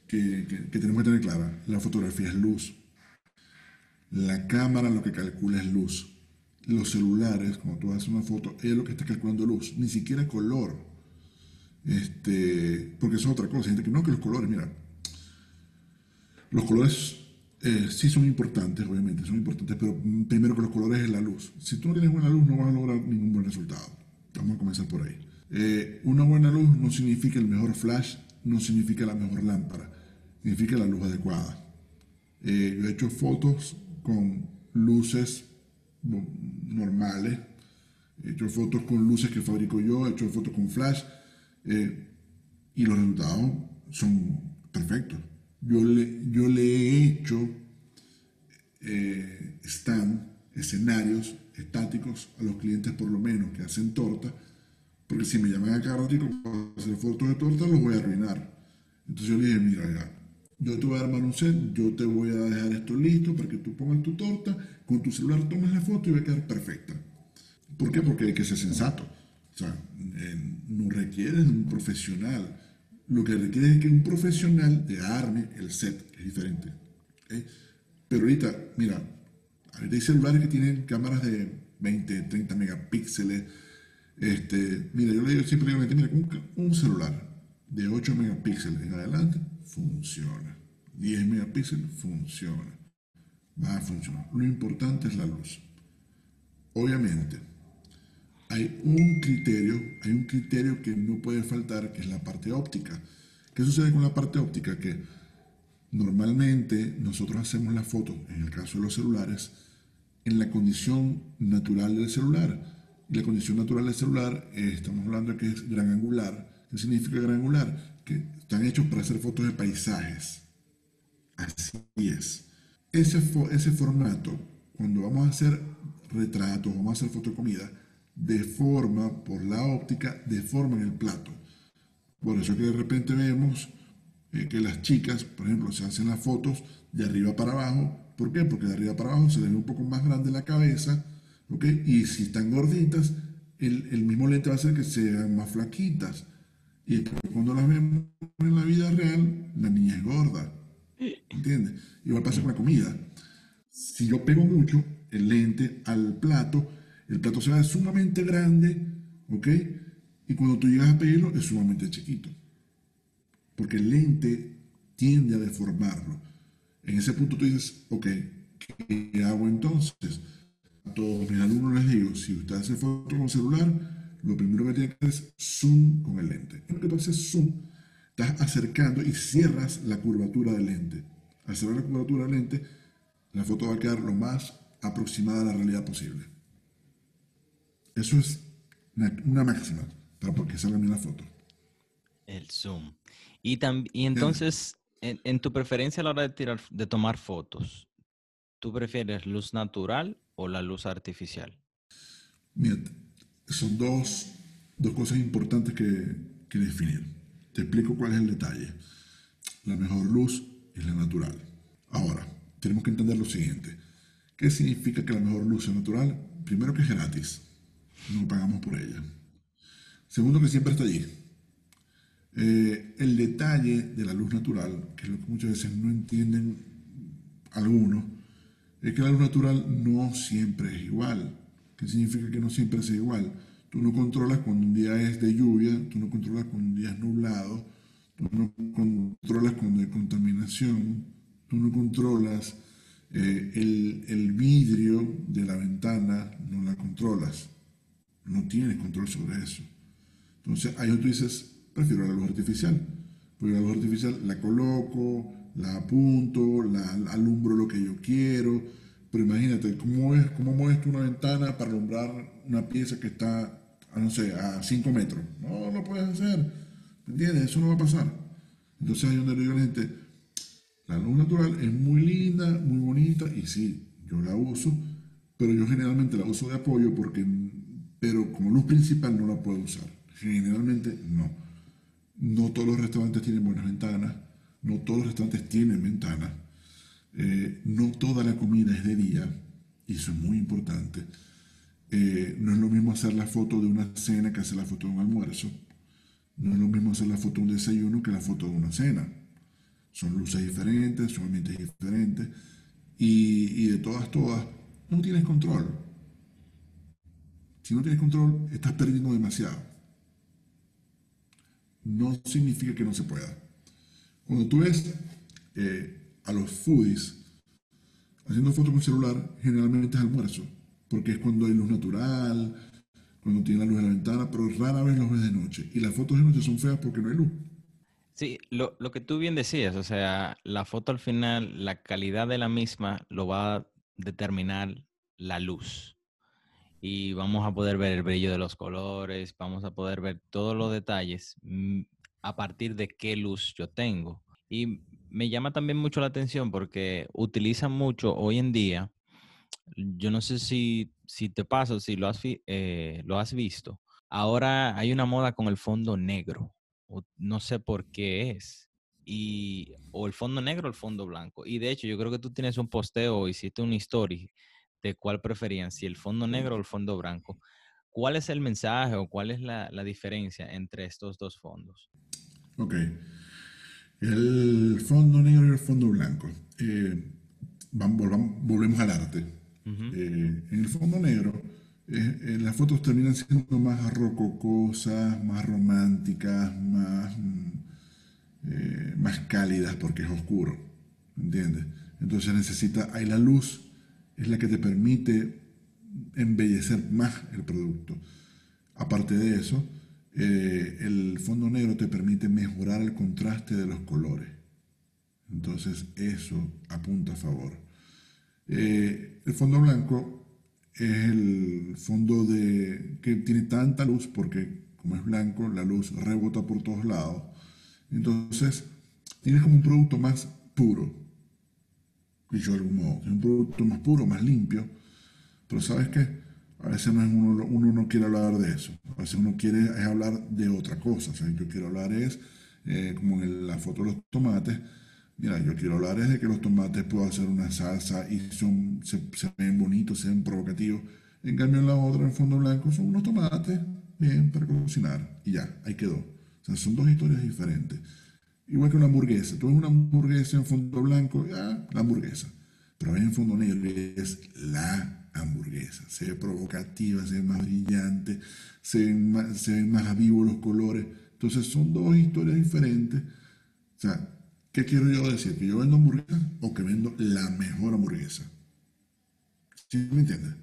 que, que tenemos que tener claras. La fotografía es luz. La cámara lo que calcula es luz. Los celulares, cuando tú haces una foto, es lo que está calculando luz, ni siquiera color. Este, porque eso es otra cosa. Hay gente que no, que los colores, mira, los colores eh, sí son importantes, obviamente, son importantes, pero primero que los colores es la luz. Si tú no tienes buena luz, no vas a lograr ningún buen resultado. Vamos a comenzar por ahí. Eh, una buena luz no significa el mejor flash, no significa la mejor lámpara, significa la luz adecuada. Eh, yo he hecho fotos con luces normales, he hecho fotos con luces que fabrico yo, he hecho fotos con flash y los resultados son perfectos. Yo le, yo le he hecho eh, stand, escenarios estáticos a los clientes por lo menos que hacen torta, porque si me llaman a cada ratito para hacer fotos de torta, los voy a arruinar. Entonces yo le dije, mira, ya, yo te voy a armar un set, yo te voy a dejar esto listo para que tú pongas tu torta, con tu celular tomes la foto y va a quedar perfecta. ¿Por qué? Porque hay que ser sensato. O sea, no requiere de un profesional lo que requiere es que un profesional te arme el set, es diferente. Pero ahorita, mira, ahorita hay celulares que tienen cámaras de 20, 30 megapíxeles. Este, mira, yo le digo siempre, mira, un, un celular de 8 megapíxeles en adelante funciona. 10 megapíxeles funciona. Va a funcionar. Lo importante es la luz. Obviamente, hay un criterio, hay un criterio que no puede faltar, que es la parte óptica. ¿Qué sucede con la parte óptica? Que normalmente nosotros hacemos la foto, en el caso de los celulares, en la condición natural del celular. Y la condición natural del celular, eh, estamos hablando de que es gran angular. ¿Qué significa gran angular? Que están hechos para hacer fotos de paisajes. Así es. Ese, ese formato, cuando vamos a hacer retratos, vamos a hacer foto de comida, deforma por la óptica, deforman el plato. Por eso que de repente vemos eh, que las chicas, por ejemplo, se hacen las fotos de arriba para abajo. ¿Por qué? Porque de arriba para abajo se les ve un poco más grande la cabeza, ¿ok? Y si están gorditas, el, el mismo lente va a hacer que sean más flaquitas. Y cuando las vemos en la vida real, la niña es gorda. ¿Entiendes? Igual pasa con la comida. Si yo pego mucho el lente al plato, el plato se sumamente grande, ¿ok? Y cuando tú llegas a pedirlo es sumamente chiquito. Porque el lente tiende a deformarlo. En ese punto tú dices, ok, ¿qué hago entonces? A todos mis alumnos les digo, si usted hace foto con celular, lo primero que tiene que hacer es zoom con el lente. En lo que tú haces zoom, estás acercando y cierras la curvatura del lente. Al cerrar la curvatura del lente, la foto va a quedar lo más aproximada a la realidad posible. Eso es una, máxima para que salga bien la foto. El zoom. Y, y entonces, en, tu preferencia a la hora de, tirar, de tomar fotos, ¿tú prefieres luz natural o la luz artificial? Mira, son dos, dos cosas importantes que, que definir. Te explico cuál es el detalle. La mejor luz es la natural. Ahora, tenemos que entender lo siguiente. ¿Qué significa que la mejor luz es natural? Primero que es gratis no pagamos por ella. Segundo, que siempre está allí. Eh, el detalle de la luz natural, que es lo que muchas veces no entienden algunos, es que la luz natural no siempre es igual. ¿Qué significa que no siempre es igual? Tú no controlas cuando un día es de lluvia, tú no controlas cuando un día es nublado, tú no controlas cuando hay contaminación, tú no controlas eh, el, el vidrio de la ventana, no la controlas no tienes control sobre eso. Entonces, ahí tú dices, prefiero la luz artificial. Porque la luz artificial la coloco, la apunto, la, alumbro lo que yo quiero, Pero imagínate, ¿cómo, es, cómo mueves tú una ventana para alumbrar una pieza que está, a, no sé, a 5 metros? No lo puedes hacer. ¿Me entiendes? Eso no va a pasar. Entonces ahí donde le digo a la gente, la luz natural es muy linda, muy bonita, y sí, yo la uso, pero yo generalmente la uso de apoyo porque, pero como luz principal no la puedo usar. Generalmente no. No todos los restaurantes tienen buenas ventanas, no todos los restaurantes tienen ventanas, eh, no toda la comida es de día, y eso es muy importante. Eh, no es lo mismo hacer la foto de una cena que hacer la foto de un almuerzo. No es lo mismo hacer la foto de un desayuno que la foto de una cena. Son luces diferentes, son ambientes diferentes. Y, y de todas, todas, no tienes control. Si no tienes control, estás perdiendo demasiado. No significa que no se pueda. Cuando tú ves eh, a los foodies haciendo fotos con celular, generalmente es almuerzo, porque es cuando hay luz natural, cuando tiene la luz de la ventana, pero rara vez los ves de noche. Y las fotos de noche son feas porque no hay luz. Sí, lo, lo, que tú bien decías, o sea, la foto al final, la calidad de la misma lo va a determinar la luz. Y vamos a poder ver el brillo de los colores, vamos a poder ver todos los detalles mm, a partir de qué luz yo tengo. Y me llama también mucho la atención porque utilizan mucho hoy en día, yo no sé si, si te pasa, si lo has, eh, lo has visto, ahora hay una moda con el fondo negro, no sé por qué es, y, o el fondo negro o el fondo blanco. Y de hecho, yo creo que tú tienes un posteo hiciste una historia de cuál preferían, si el fondo negro o el fondo blanco. ¿Cuál es el mensaje o cuál es la, la diferencia entre estos dos fondos? Ok. El fondo negro y el fondo blanco. Eh, vamos, volvemos al arte. Eh, en el fondo negro, eh, las fotos terminan siendo más rococosas, más románticas, más, mm, más cálidas porque es oscuro. ¿Entiendes? Entonces necesita, ahí la luz es la que te permite embellecer más el producto. Aparte de eso, eh, el fondo negro te permite mejorar el contraste de los colores. Entonces eso apunta a favor. Eh, el fondo blanco es el fondo de, que tiene tanta luz porque como es blanco la luz rebota por todos lados. Entonces tienes como un producto más puro. Dicho de algún modo, es un producto más puro, más limpio. Pero sabes qué? A veces no es uno, uno, no quiere hablar de eso, a veces uno quiere es hablar de otra cosa. O sea, yo quiero hablar es, eh, como en la foto de los tomates, mira, yo quiero hablar es de que los tomates puedo hacer una salsa y son, se, ven bonitos, se ven provocativos. En cambio, en la otra, en fondo blanco, son unos tomates, bien, para cocinar. Y ya, ahí quedó. O sea, son dos historias diferentes. Igual que una hamburguesa. Tú ves una hamburguesa en fondo blanco, ya, la hamburguesa. Pero en fondo negro es la hamburguesa. Se ve provocativa, se ve más brillante, se ven más, se más vivos los colores. Entonces son dos historias diferentes. O sea, ¿qué quiero yo decir? ¿Que yo vendo hamburguesa o que vendo la mejor hamburguesa? ¿Sí me entiendes?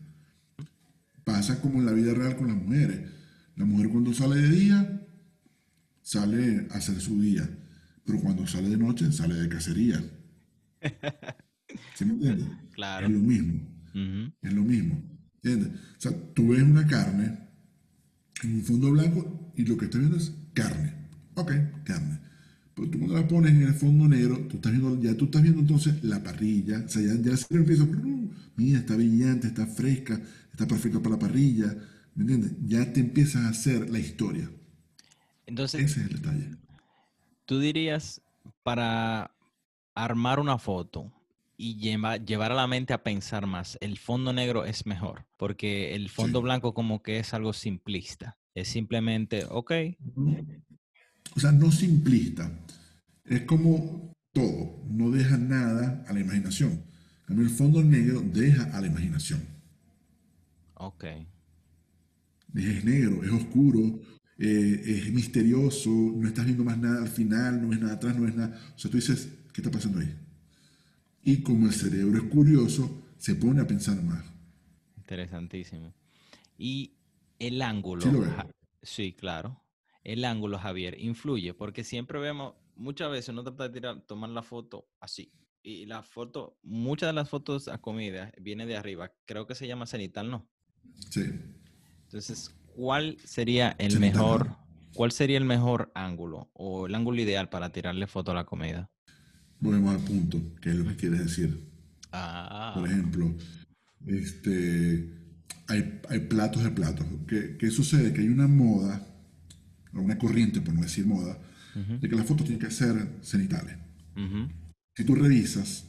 Pasa como en la vida real con las mujeres. La mujer cuando sale de día, sale a hacer su día. Pero cuando sale de noche, sale de cacería. ¿Sí me entiendes? Claro. Es lo mismo. Es lo mismo. ¿Entiendes? O sea, tú ves una carne en un fondo blanco y lo que estás viendo es carne. Ok, carne. Pero tú cuando la pones en el fondo negro, tú estás viendo, ya tú estás viendo entonces la parrilla. O sea, ya, ya se empieza, mira, está brillante, está fresca, está perfecta para la parrilla. ¿Me entiendes? Ya te empiezas a hacer la historia. Entonces, ese es el detalle. Tú dirías, para armar una foto, y llevar a la mente a pensar más. El fondo negro es mejor, porque el fondo blanco como que es algo simplista. Es simplemente, ok. O sea, no simplista. Es como todo, no deja nada a la imaginación. el fondo negro deja a la imaginación. Ok. Es negro, es oscuro, eh, es misterioso, no estás viendo más nada al final, no ves nada atrás, no ves nada. O sea, tú dices, ¿qué está pasando ahí? Y como el cerebro es curioso, se pone a pensar más. Interesantísimo. Y el ángulo. Sí, sí, claro. El ángulo, Javier, influye, porque siempre vemos, muchas veces uno trata de tirar, tomar la foto así, Y la foto, muchas de las fotos a comida viene de arriba. Creo que se llama cenital, ¿no? Sí. Entonces, ¿cuál sería el mejor, cuál sería el mejor ángulo o el ángulo ideal para tirarle foto a la comida? Volvemos al punto, ¿qué es lo que quieres decir? Ah. Por ejemplo, este, hay, hay platos de platos. ¿Qué, ¿Qué, sucede? Que hay una moda, o una corriente, por no decir moda, de que las fotos tienen que ser cenitales. Si tú revisas,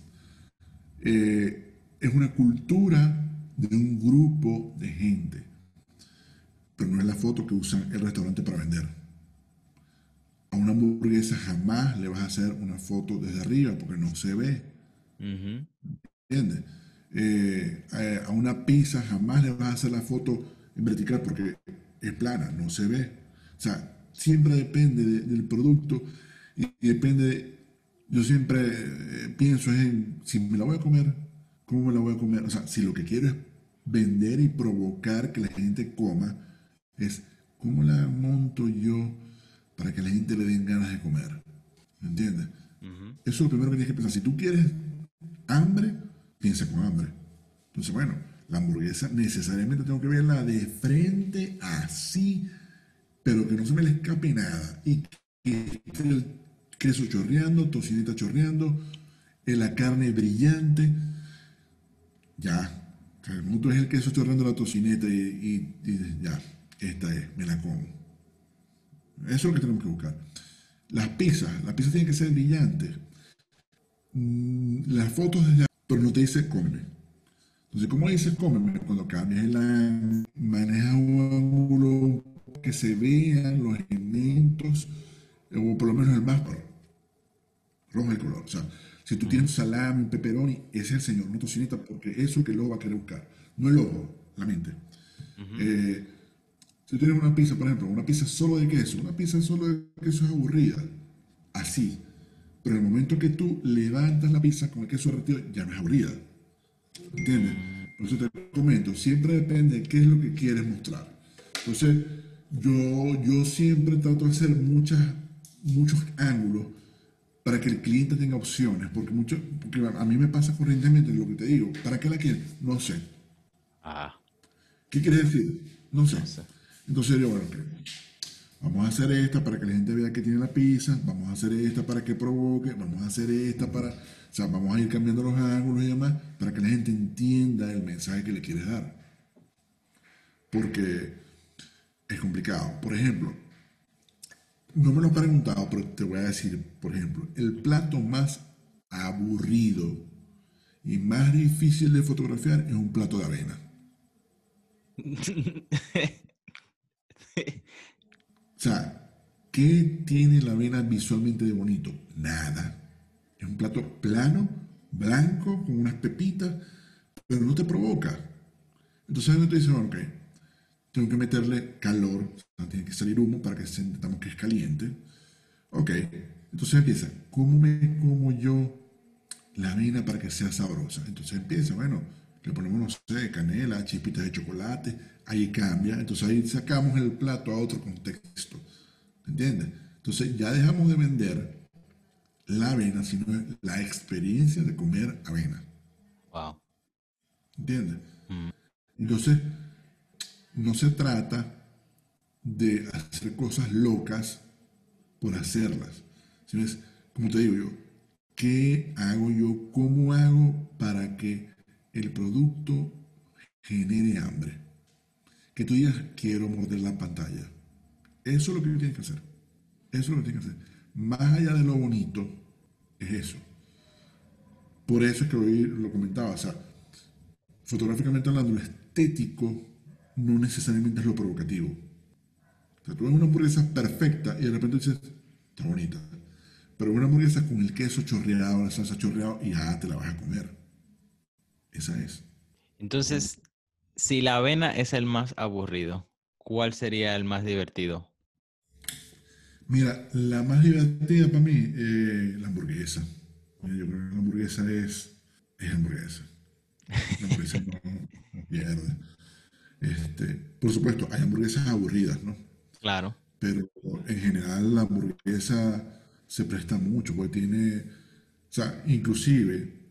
eh, es una cultura de un grupo de gente, pero no es la foto que usan el restaurante para vender. A una hamburguesa jamás le vas a hacer una foto desde arriba porque no se ve. ¿Entiendes? Eh, a una pizza jamás le vas a hacer la foto en vertical porque es plana, no se ve. O sea, siempre depende del producto y, depende, yo siempre eh, pienso en si me la voy a comer, cómo me la voy a comer. O sea, si lo que quiero es vender y provocar que la gente coma, es cómo la monto yo para que la gente le den ganas de comer. ¿Entiendes? Eso es lo primero que tienes que pensar. Si tú quieres hambre, piensa con hambre. Entonces, bueno, la hamburguesa necesariamente tengo que verla de frente así, pero que no se me le escape nada. Y que el queso chorreando, tocineta chorreando, la carne brillante. Ya. el punto es el queso chorreando la tocineta y, y, ya, esta es, me la como. Eso es lo que tenemos que buscar. Las pizzas, las pizzas tienen que ser brillantes. Mm, las fotos desde pero no te dice come. Entonces, ¿cómo dice come? Cuando cambias el ángulo, manejas un ángulo que se vean los elementos, o por lo menos el más rojo el color. O sea, si tú tienes salami, pepperoni, ese es el señor, no tocineta, porque eso es lo que el ojo va a querer buscar. No el ojo, la mente. Eh, si tienes una pizza, por ejemplo, una pizza solo de queso, una pizza solo de queso es aburrida. Así. Pero en el momento que tú levantas la pizza con el queso derretido, ya no es aburrida. ¿Entiendes? Por eso te comento, siempre depende de qué es lo que quieres mostrar. Entonces, yo, yo siempre trato de hacer muchas, muchos ángulos para que el cliente tenga opciones, porque, mucho, porque a mí me pasa corrientemente lo que te digo. ¿Para qué la quieres? No sé. Ah. ¿Qué quiere decir? No sé. Entonces yo, bueno, Vamos a hacer esta para que la gente vea que tiene la pizza, vamos a hacer esta para que provoque, vamos a hacer esta para, o sea, vamos a ir cambiando los ángulos y demás para que la gente entienda el mensaje que le quieres dar. Porque es complicado. Por ejemplo, no me lo he preguntado, pero te voy a decir, por ejemplo, el plato más aburrido y más difícil de fotografiar es un plato de avena. Sea, ¿qué tiene la avena visualmente de bonito? Nada. Es un plato plano, blanco, con unas pepitas, pero no te provoca. Entonces uno te dice, ok, tengo que meterle calor, tiene que salir humo para que sentamos que es caliente. Ok, entonces empieza, ¿cómo me como yo la avena para que sea sabrosa? Entonces empieza, bueno, le ponemos, no sé, canela, chispitas de chocolate, ahí cambia, entonces ahí sacamos el plato a otro contexto, ¿entiendes? Entonces ya dejamos de vender la avena, sino la experiencia de comer avena. Wow. ¿Entiendes? Mm. Entonces, no se trata de hacer cosas locas por hacerlas, sino es, como te digo yo, ¿qué hago yo? ¿Cómo hago para que el producto genere hambre. Que tú digas, quiero morder la pantalla. Eso es lo que tienes que hacer. Eso es lo que tienes que hacer. Más allá de lo bonito, es eso. Por eso es que hoy lo comentaba. O sea, fotográficamente hablando, lo estético no necesariamente es lo provocativo. O sea, tú ves una hamburguesa perfecta y de repente dices, está bonita. Pero una hamburguesa con el queso chorreado, la salsa chorreado, y ya te la vas a comer. Esa es. Entonces, si la avena es el más aburrido, ¿cuál sería el más divertido? Mira, la más divertida para mí, eh, la hamburguesa. Yo creo que la hamburguesa es, es hamburguesa. La hamburguesa no, pierde. Este, por supuesto, hay hamburguesas aburridas, ¿no? Claro. Pero en general la hamburguesa se presta mucho porque tiene sea, inclusive,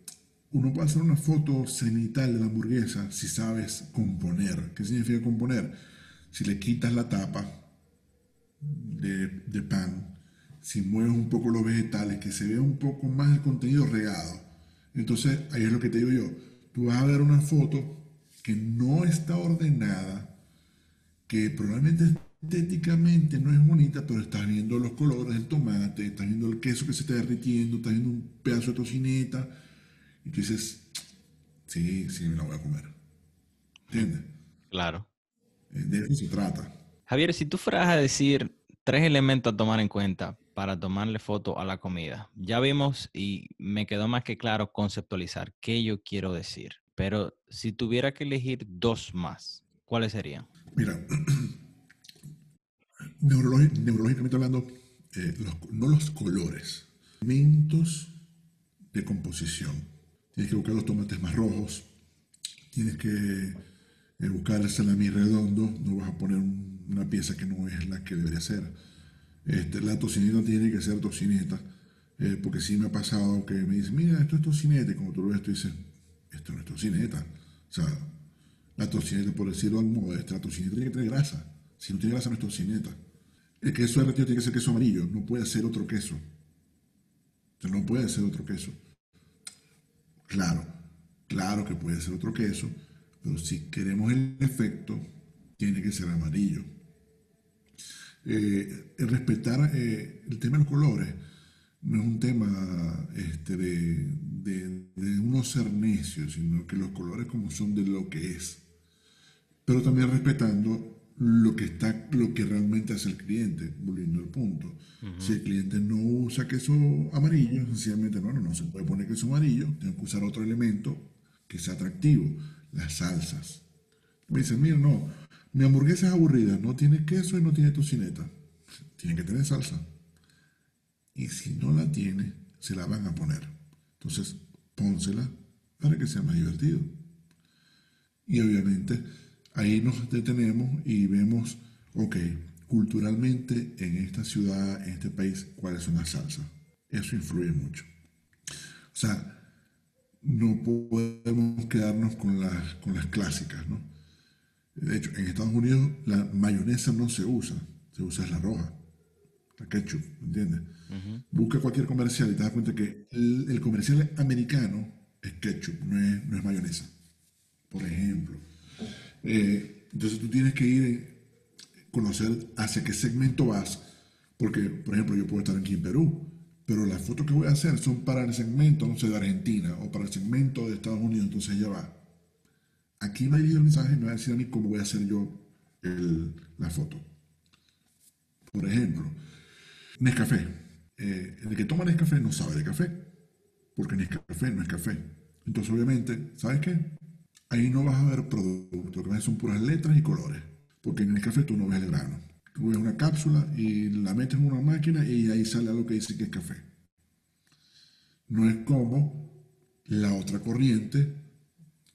uno puede hacer una foto cenital de la hamburguesa si sabes componer. ¿Qué significa componer? Si le quitas la tapa de, de pan, si mueves un poco los vegetales, que se vea un poco más el contenido regado. Entonces, ahí es lo que te digo yo. Tú vas a ver una foto que no está ordenada, que probablemente estéticamente no es bonita, pero estás viendo los colores del tomate, estás viendo el queso que se está derritiendo, estás viendo un pedazo de tocineta, y tú dices, sí, sí, me la voy a comer. ¿Entiendes? Claro. Eh, de eso se trata. Javier, si tú fueras a decir tres elementos a tomar en cuenta para tomarle foto a la comida, ya vimos y me quedó más que claro conceptualizar qué yo quiero decir, pero si tuviera que elegir dos más, ¿cuáles serían? Mira, neurológicamente hablando, eh, no los colores, elementos de composición. Tienes que buscar los tomates más rojos, tienes que eh, buscar el salami redondo, no vas a poner una pieza que no es la que debería ser. Este, la tocineta tiene que ser tocineta, eh, porque sí me ha pasado que me dicen, mira, esto es tocineta, y como tú lo ves, tú dices, esto no es tocineta. O sea, la tocineta, por decirlo de algún modo, la tocineta tiene que tener grasa. Si no tiene grasa, no es tocineta. El queso derretido tiene que ser queso amarillo, no puede ser otro queso. no puede ser otro queso. Claro, claro que puede ser otro queso, pero si queremos el efecto, tiene que ser amarillo. Eh, respetar eh, el tema de los colores no es un tema este, de, de, de uno ser necio, sino que los colores como son de lo que es. Pero también respetando lo que está, lo que realmente hace el cliente, volviendo al punto. Si el cliente no usa queso amarillo, sencillamente no, no, no se puede poner queso amarillo, tengo que usar otro elemento que sea atractivo, las salsas. Me dicen, mira, no, mi hamburguesa es aburrida, no tiene queso y no tiene tocineta. Tiene que tener salsa. Y si no la tiene, se la van a poner. Entonces, pónsela para que sea más divertido. Y obviamente, Ahí nos detenemos y vemos, ok, culturalmente en esta ciudad, en este país, cuáles son las salsas. Eso influye mucho. O sea, no podemos quedarnos con las, con las clásicas, ¿no? De hecho, en Estados Unidos la mayonesa no se usa, se usa la roja, la ketchup, ¿entiendes? Busca cualquier comercial y te das cuenta que el, comercial americano es ketchup, no es, no es mayonesa, por ejemplo. Eh, entonces tú tienes que ir a conocer hacia qué segmento vas, porque, por ejemplo, yo puedo estar aquí en Perú, pero las fotos que voy a hacer son para el segmento, no sé, de Argentina o para el segmento de Estados Unidos, entonces ya va. Aquí me ha el mensaje me va a decir a mí cómo voy a hacer yo la foto. Por ejemplo, Nescafé. Eh, el que toma Nescafé no sabe de café, porque Nescafé no es café. Entonces, obviamente, ¿sabes qué? Ahí no vas a ver producto, lo que ves son puras letras y colores, porque en el café tú no ves el grano. Tú ves una cápsula y la metes en una máquina y ahí sale algo que dice que es café. No es como la otra corriente,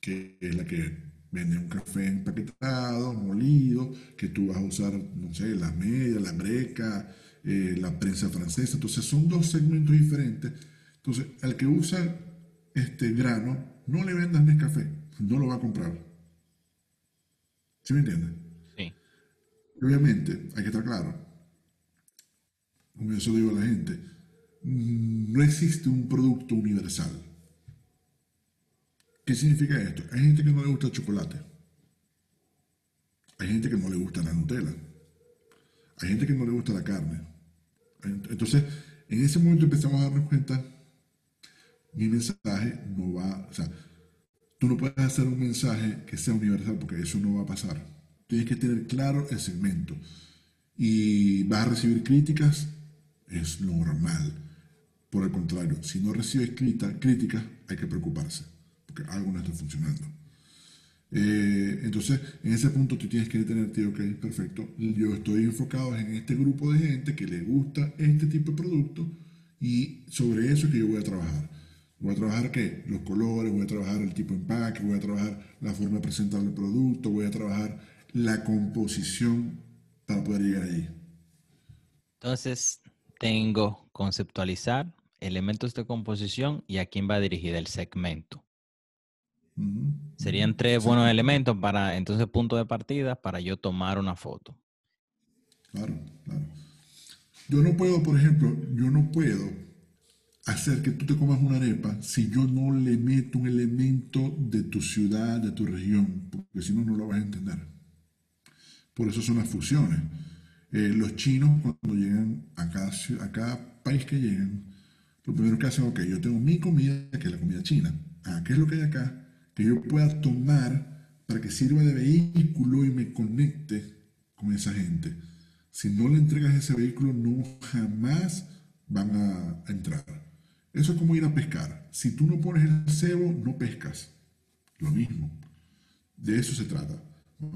que es la que vende un café empaquetado, molido, que tú vas a usar, no sé, la media, la breca, eh, la prensa francesa. Entonces son dos segmentos diferentes. Entonces, al que usa este grano, no le vendas café no lo va a comprar. ¿Sí me entiendes? Sí. Obviamente, hay que estar claro, como yo se lo digo a la gente, no existe un producto universal. ¿Qué significa esto? Hay gente que no le gusta el chocolate. Hay gente que no le gusta la Nutella. Hay gente que no le gusta la carne. Entonces, en ese momento empezamos a darnos cuenta, mi mensaje no va, o sea, Tú no puedes hacer un mensaje que sea universal porque eso no va a pasar. Tienes que tener claro el segmento. Y vas a recibir críticas, es normal. Por el contrario, si no recibes críticas, hay que preocuparse, porque algo no está funcionando. Eh, entonces, en ese punto tú tienes que tener, tío, ok, perfecto. Yo estoy enfocado en este grupo de gente que le gusta este tipo de producto y sobre eso es que yo voy a trabajar. Voy a trabajar qué? Los colores, voy a trabajar el tipo de empaque, voy a trabajar la forma de presentar el producto, voy a trabajar la composición para poder llegar ahí. Entonces, tengo conceptualizar, elementos de composición y a quién va dirigida el segmento. Serían tres buenos elementos para, entonces, punto de partida para yo tomar una foto. Claro, claro. Yo no puedo, por ejemplo, yo no puedo hacer que tú te comas una arepa si yo no le meto un elemento de tu ciudad, de tu región, porque si no, no lo vas a entender. Por eso son las fusiones. Eh, los chinos, cuando llegan a cada, a cada país que llegan, lo primero que hacen, ok, yo tengo mi comida, que es la comida china. Ah, ¿qué es lo que hay acá? Que yo pueda tomar para que sirva de vehículo y me conecte con esa gente. Si no le entregas ese vehículo, no jamás van a entrar. Eso es como ir a pescar. Si tú no pones el cebo, no pescas. Lo mismo. De eso se trata.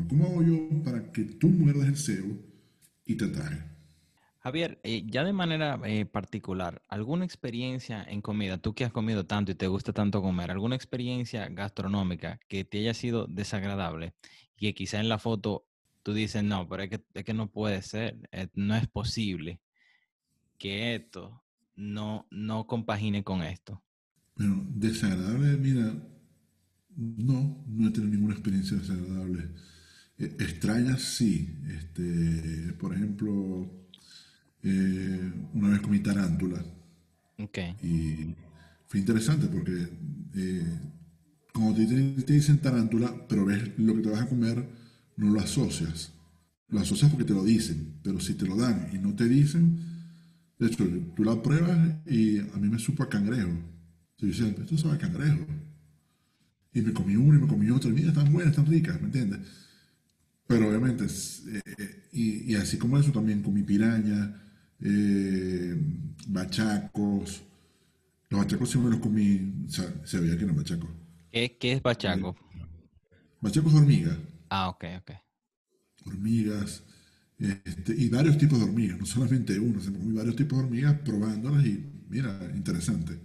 ¿Cómo hago yo para que tú muerdas el cebo y te atrae? Javier, eh, ya de manera eh, particular, ¿alguna experiencia en comida, tú que has comido tanto y te gusta tanto comer, alguna experiencia gastronómica que te haya sido desagradable y que quizá en la foto tú dices, no, pero es que, es que no puede ser, eh, no es posible que esto no, no compagine con esto? Bueno, desagradable, mira, no, no he tenido ninguna experiencia desagradable. E, extraña, sí. Este, por ejemplo, eh, una vez comí tarántula. Okay. Y fue interesante porque eh, como te, te, dicen tarántula, pero ves lo que te vas a comer, no lo asocias. Lo asocias porque te lo dicen, pero si te lo dan y no te dicen, de hecho, tú la pruebas y a mí me supo a cangrejo. Yo decía, esto sabe a cangrejo. Y me comí uno y me comí otro. Y mira, están buenas, están ricas, ¿me entiendes? Pero obviamente, eh, y, así como eso, también comí piraña, eh, bachacos. Los bachacos siempre los comí, o sea, se veía que eran bachacos. ¿Qué, ¿Qué, es bachaco? Bachacos de hormiga. Ah, ok, ok. Hormigas. Este, y varios tipos de hormigas, no solamente uno, sino varios tipos de hormigas probándolas y mira, interesante.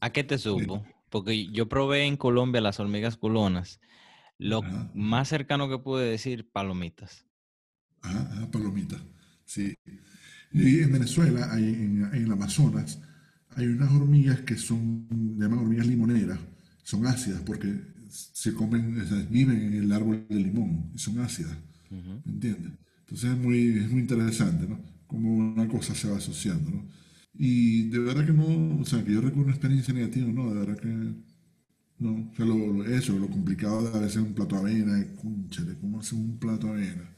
¿A qué te supo? Porque yo probé en Colombia las hormigas culonas. Lo más cercano que pude decir, palomitas. Ah, palomitas, sí. Y en Venezuela, hay, en, el Amazonas, hay unas hormigas que son, llaman hormigas limoneras, son ácidas porque se comen, viven en el árbol de limón y son ácidas, ¿me entiendes? Entonces es muy, es muy interesante, ¿no? Cómo una cosa se va asociando, ¿no? Y de verdad que no, o sea, que yo recuerdo una experiencia negativa, no, de verdad que no. O sea, lo, eso, lo complicado de a veces un plato de avena, cónchale, ¿cómo hacer un plato de avena?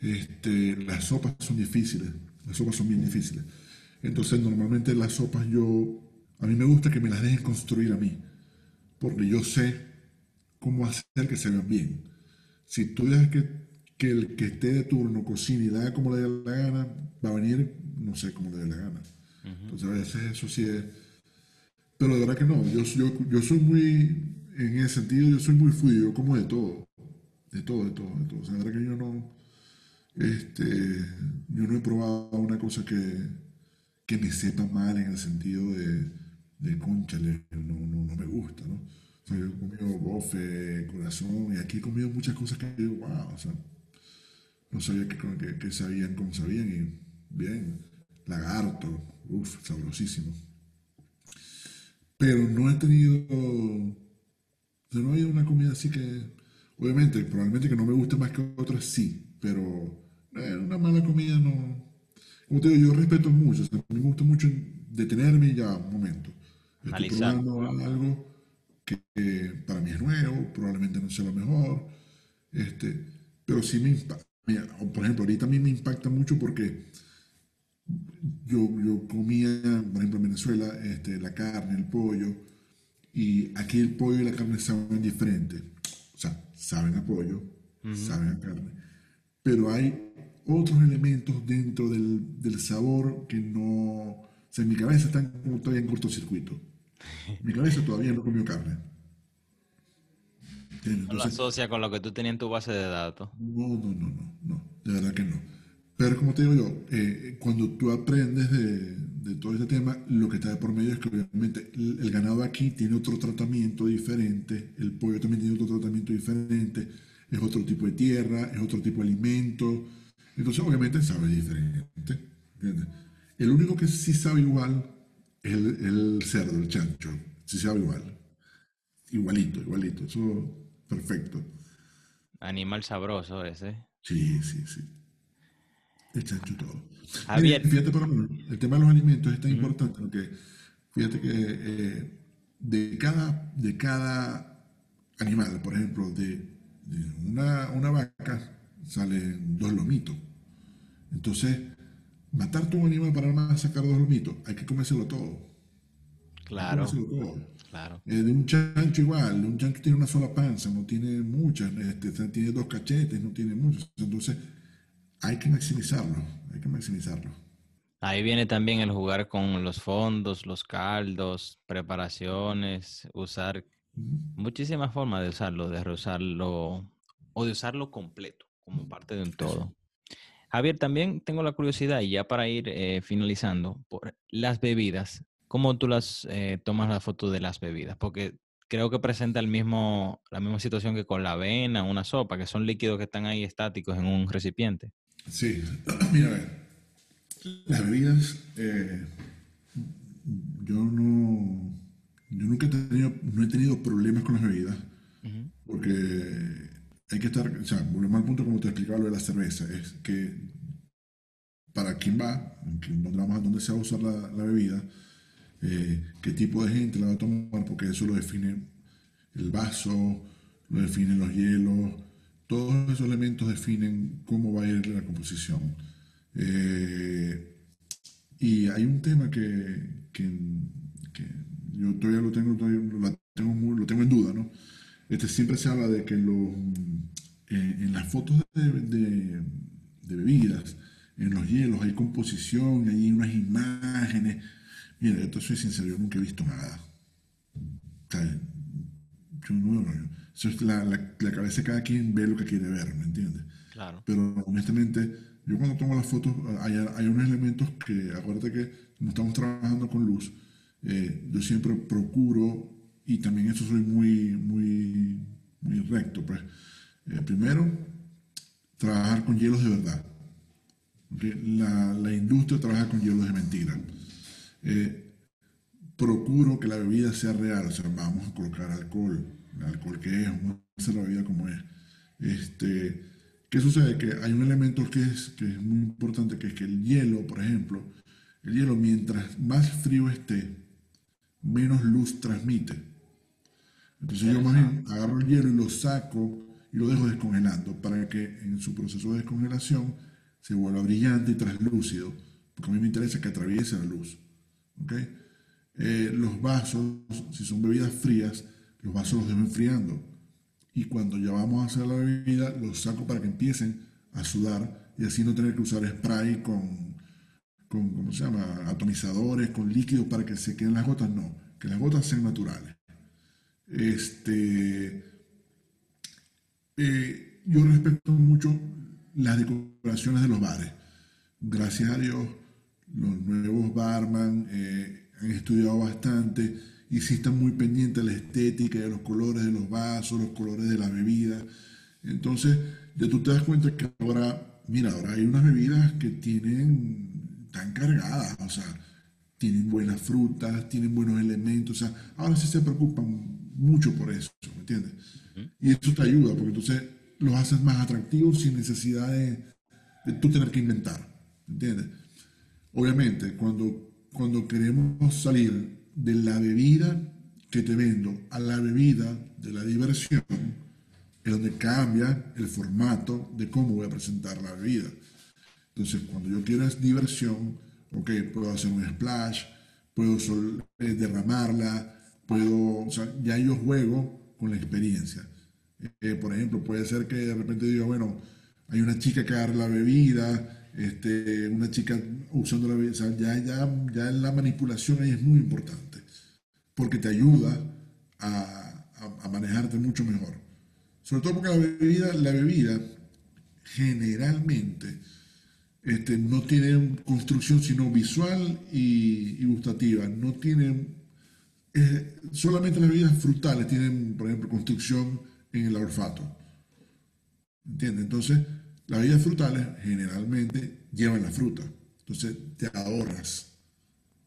Este, las sopas son difíciles, las sopas son bien difíciles. Entonces, normalmente las sopas yo, a mí me gusta que me las dejen construir a mí, porque yo sé cómo hacer que se vean bien. Si tú dejas que que el que esté de turno cocine y la haga como le dé la gana, va a venir, no sé, cómo le dé la gana. Entonces a veces eso sí es... Pero de verdad que no, yo, yo, yo soy muy, en ese sentido, yo soy muy fluido, yo como de todo, de todo, de todo, de todo. O sea, de verdad que yo no, este, yo no he probado una cosa que, que me sepa mal en el sentido de, de conchale, no, no, no me gusta, ¿no? O sea, yo he comido bofe, corazón, y aquí he comido muchas cosas que digo, wow, o sea, no sabía que, que, sabían como sabían y bien, lagarto, uff, sabrosísimo. Pero no he tenido, no hay una comida así que, obviamente, probablemente que no me guste más que otras, sí, pero eh, una mala comida no. Como te digo, yo respeto mucho, a mí me gusta mucho detenerme y ya, un momento. Estoy probando algo que, para mí es nuevo, probablemente no sea lo mejor, este, pero sí me, por ejemplo, ahorita a mí me impacta mucho porque yo, yo comía, por ejemplo, en Venezuela, este, la carne, el pollo, y aquí el pollo y la carne saben diferente. O sea, saben a pollo, saben a carne. Pero hay otros elementos dentro del, del, sabor que no... O sea, en mi cabeza están todavía en cortocircuito. Mi cabeza todavía no comió carne. ¿No lo asocia con lo que tú tenías en tu base de datos? No, no, no, no, no, de verdad que no. Pero como te digo yo, eh, cuando tú aprendes de, de, todo este tema, lo que está de por medio es que obviamente el, ganado aquí tiene otro tratamiento diferente, el pollo también tiene otro tratamiento diferente, es otro tipo de tierra, es otro tipo de alimento, entonces obviamente sabe diferente. ¿entiendes? El único que sí sabe igual es el, cerdo, el chancho. Se sabe igual. Igualito, igualito. Eso, perfecto. Animal sabroso ese. Sí, sí, sí. Chancho todo. fíjate, por el tema de los alimentos es tan importante porque fíjate que eh, de, cada, de cada animal, por ejemplo, de, una, una vaca salen dos lomitos. Entonces, matar tu animal para sacar dos lomitos, hay que comérselo todo. Claro. Claro. Eh, de un chancho igual, un chancho tiene una sola panza, no tiene muchas, este, tiene dos cachetes, no tiene muchos. Entonces, hay que maximizarlo, hay que maximizarlo. Ahí viene también el jugar con los fondos, los caldos, preparaciones, usar muchísimas formas de usarlo, de usarlo o de usarlo completo, como parte de un todo. Javier, también tengo la curiosidad, y ya para ir eh, finalizando, por las bebidas. ¿Cómo tú las eh, tomas la foto de las bebidas? Porque creo que presenta el mismo, la misma situación que con la avena, una sopa, que son líquidos que están ahí estáticos en un recipiente. Sí, mira, las bebidas, eh, yo no, yo nunca he tenido, no he tenido problemas con las bebidas, porque hay que estar, o sea, volvemos al punto como te explicaba lo de la cerveza, es que para quien va, encontramos a dónde se va a usar la, la bebida, eh, qué tipo de gente la va a tomar, porque eso lo define el vaso, lo definen los hielos, todos esos elementos definen cómo va a ir la composición. Eh, y hay un tema que, que, yo todavía lo tengo, todavía lo, tengo, lo tengo en duda, ¿no? Este, siempre se habla de que eh, en las fotos de, de, bebidas, en los hielos, hay composición, hay unas imágenes. Mira, yo soy sincero, yo nunca he visto nada. yo no, eso es la, la, cabeza de cada quien ve lo que quiere ver, ¿me entiendes? Claro. Pero honestamente, yo cuando tomo las fotos, hay, hay unos elementos que, acuérdate que como estamos trabajando con luz, eh, yo siempre procuro, y también eso soy muy, muy, muy recto, pues, eh, primero, trabajar con hielos de verdad. La, la, industria trabaja con hielos de mentira. Eh, procuro que la bebida sea real, o sea, vamos a colocar alcohol, el alcohol que es, vamos a hacer la bebida como es. Este, ¿Qué sucede? Que hay un elemento que es, que es muy importante, que es que el hielo, por ejemplo, el hielo mientras más frío esté, menos luz transmite. Entonces yo más bien agarro el hielo y lo saco y lo dejo descongelando para que en su proceso de descongelación se vuelva brillante y translúcido, porque a mí me interesa que atraviese la luz. ¿Okay? Eh, los vasos, si son bebidas frías, los vasos los dejo enfriando. Y cuando ya vamos a hacer la bebida, los saco para que empiecen a sudar y así no tener que usar spray con, con ¿cómo se llama? Atomizadores, con líquidos para que se queden las gotas. No, que las gotas sean naturales. Este, eh, yo respeto mucho las decoraciones de los bares. Gracias a Dios, los nuevos barman eh, han estudiado bastante y sí están muy pendientes de la estética, de los colores de los vasos, los colores de la bebida. Entonces, ya tú te das cuenta que ahora, mira, ahora hay unas bebidas que tienen, tan cargadas, o sea, tienen buenas frutas, tienen buenos elementos, o sea, ahora sí se preocupan mucho por eso, ¿me entiendes? Y eso te ayuda, porque entonces los haces más atractivos sin necesidad de, de tú tener que inventar, ¿me entiendes? Obviamente, cuando, cuando queremos salir de la bebida que te vendo a la bebida de la diversión, es donde cambia el formato de cómo voy a presentar la bebida. Entonces, cuando yo quiero es diversión, ok, puedo hacer un splash, puedo eh, derramarla, puedo, o sea, ya yo juego con la experiencia. Eh, por ejemplo, puede ser que de repente diga, bueno, hay una chica que agarra la bebida, este, una chica usando la bebida, ya, ya, ya la manipulación ahí es muy importante, porque te ayuda a, manejarte mucho mejor. Sobre todo porque la bebida, la bebida generalmente este, no tiene construcción sino visual y, gustativa, no tiene, eh, solamente las bebidas frutales tienen, por ejemplo, construcción en el olfato. ¿Entiendes? Entonces, las bebidas frutales generalmente llevan la fruta, entonces te ahorras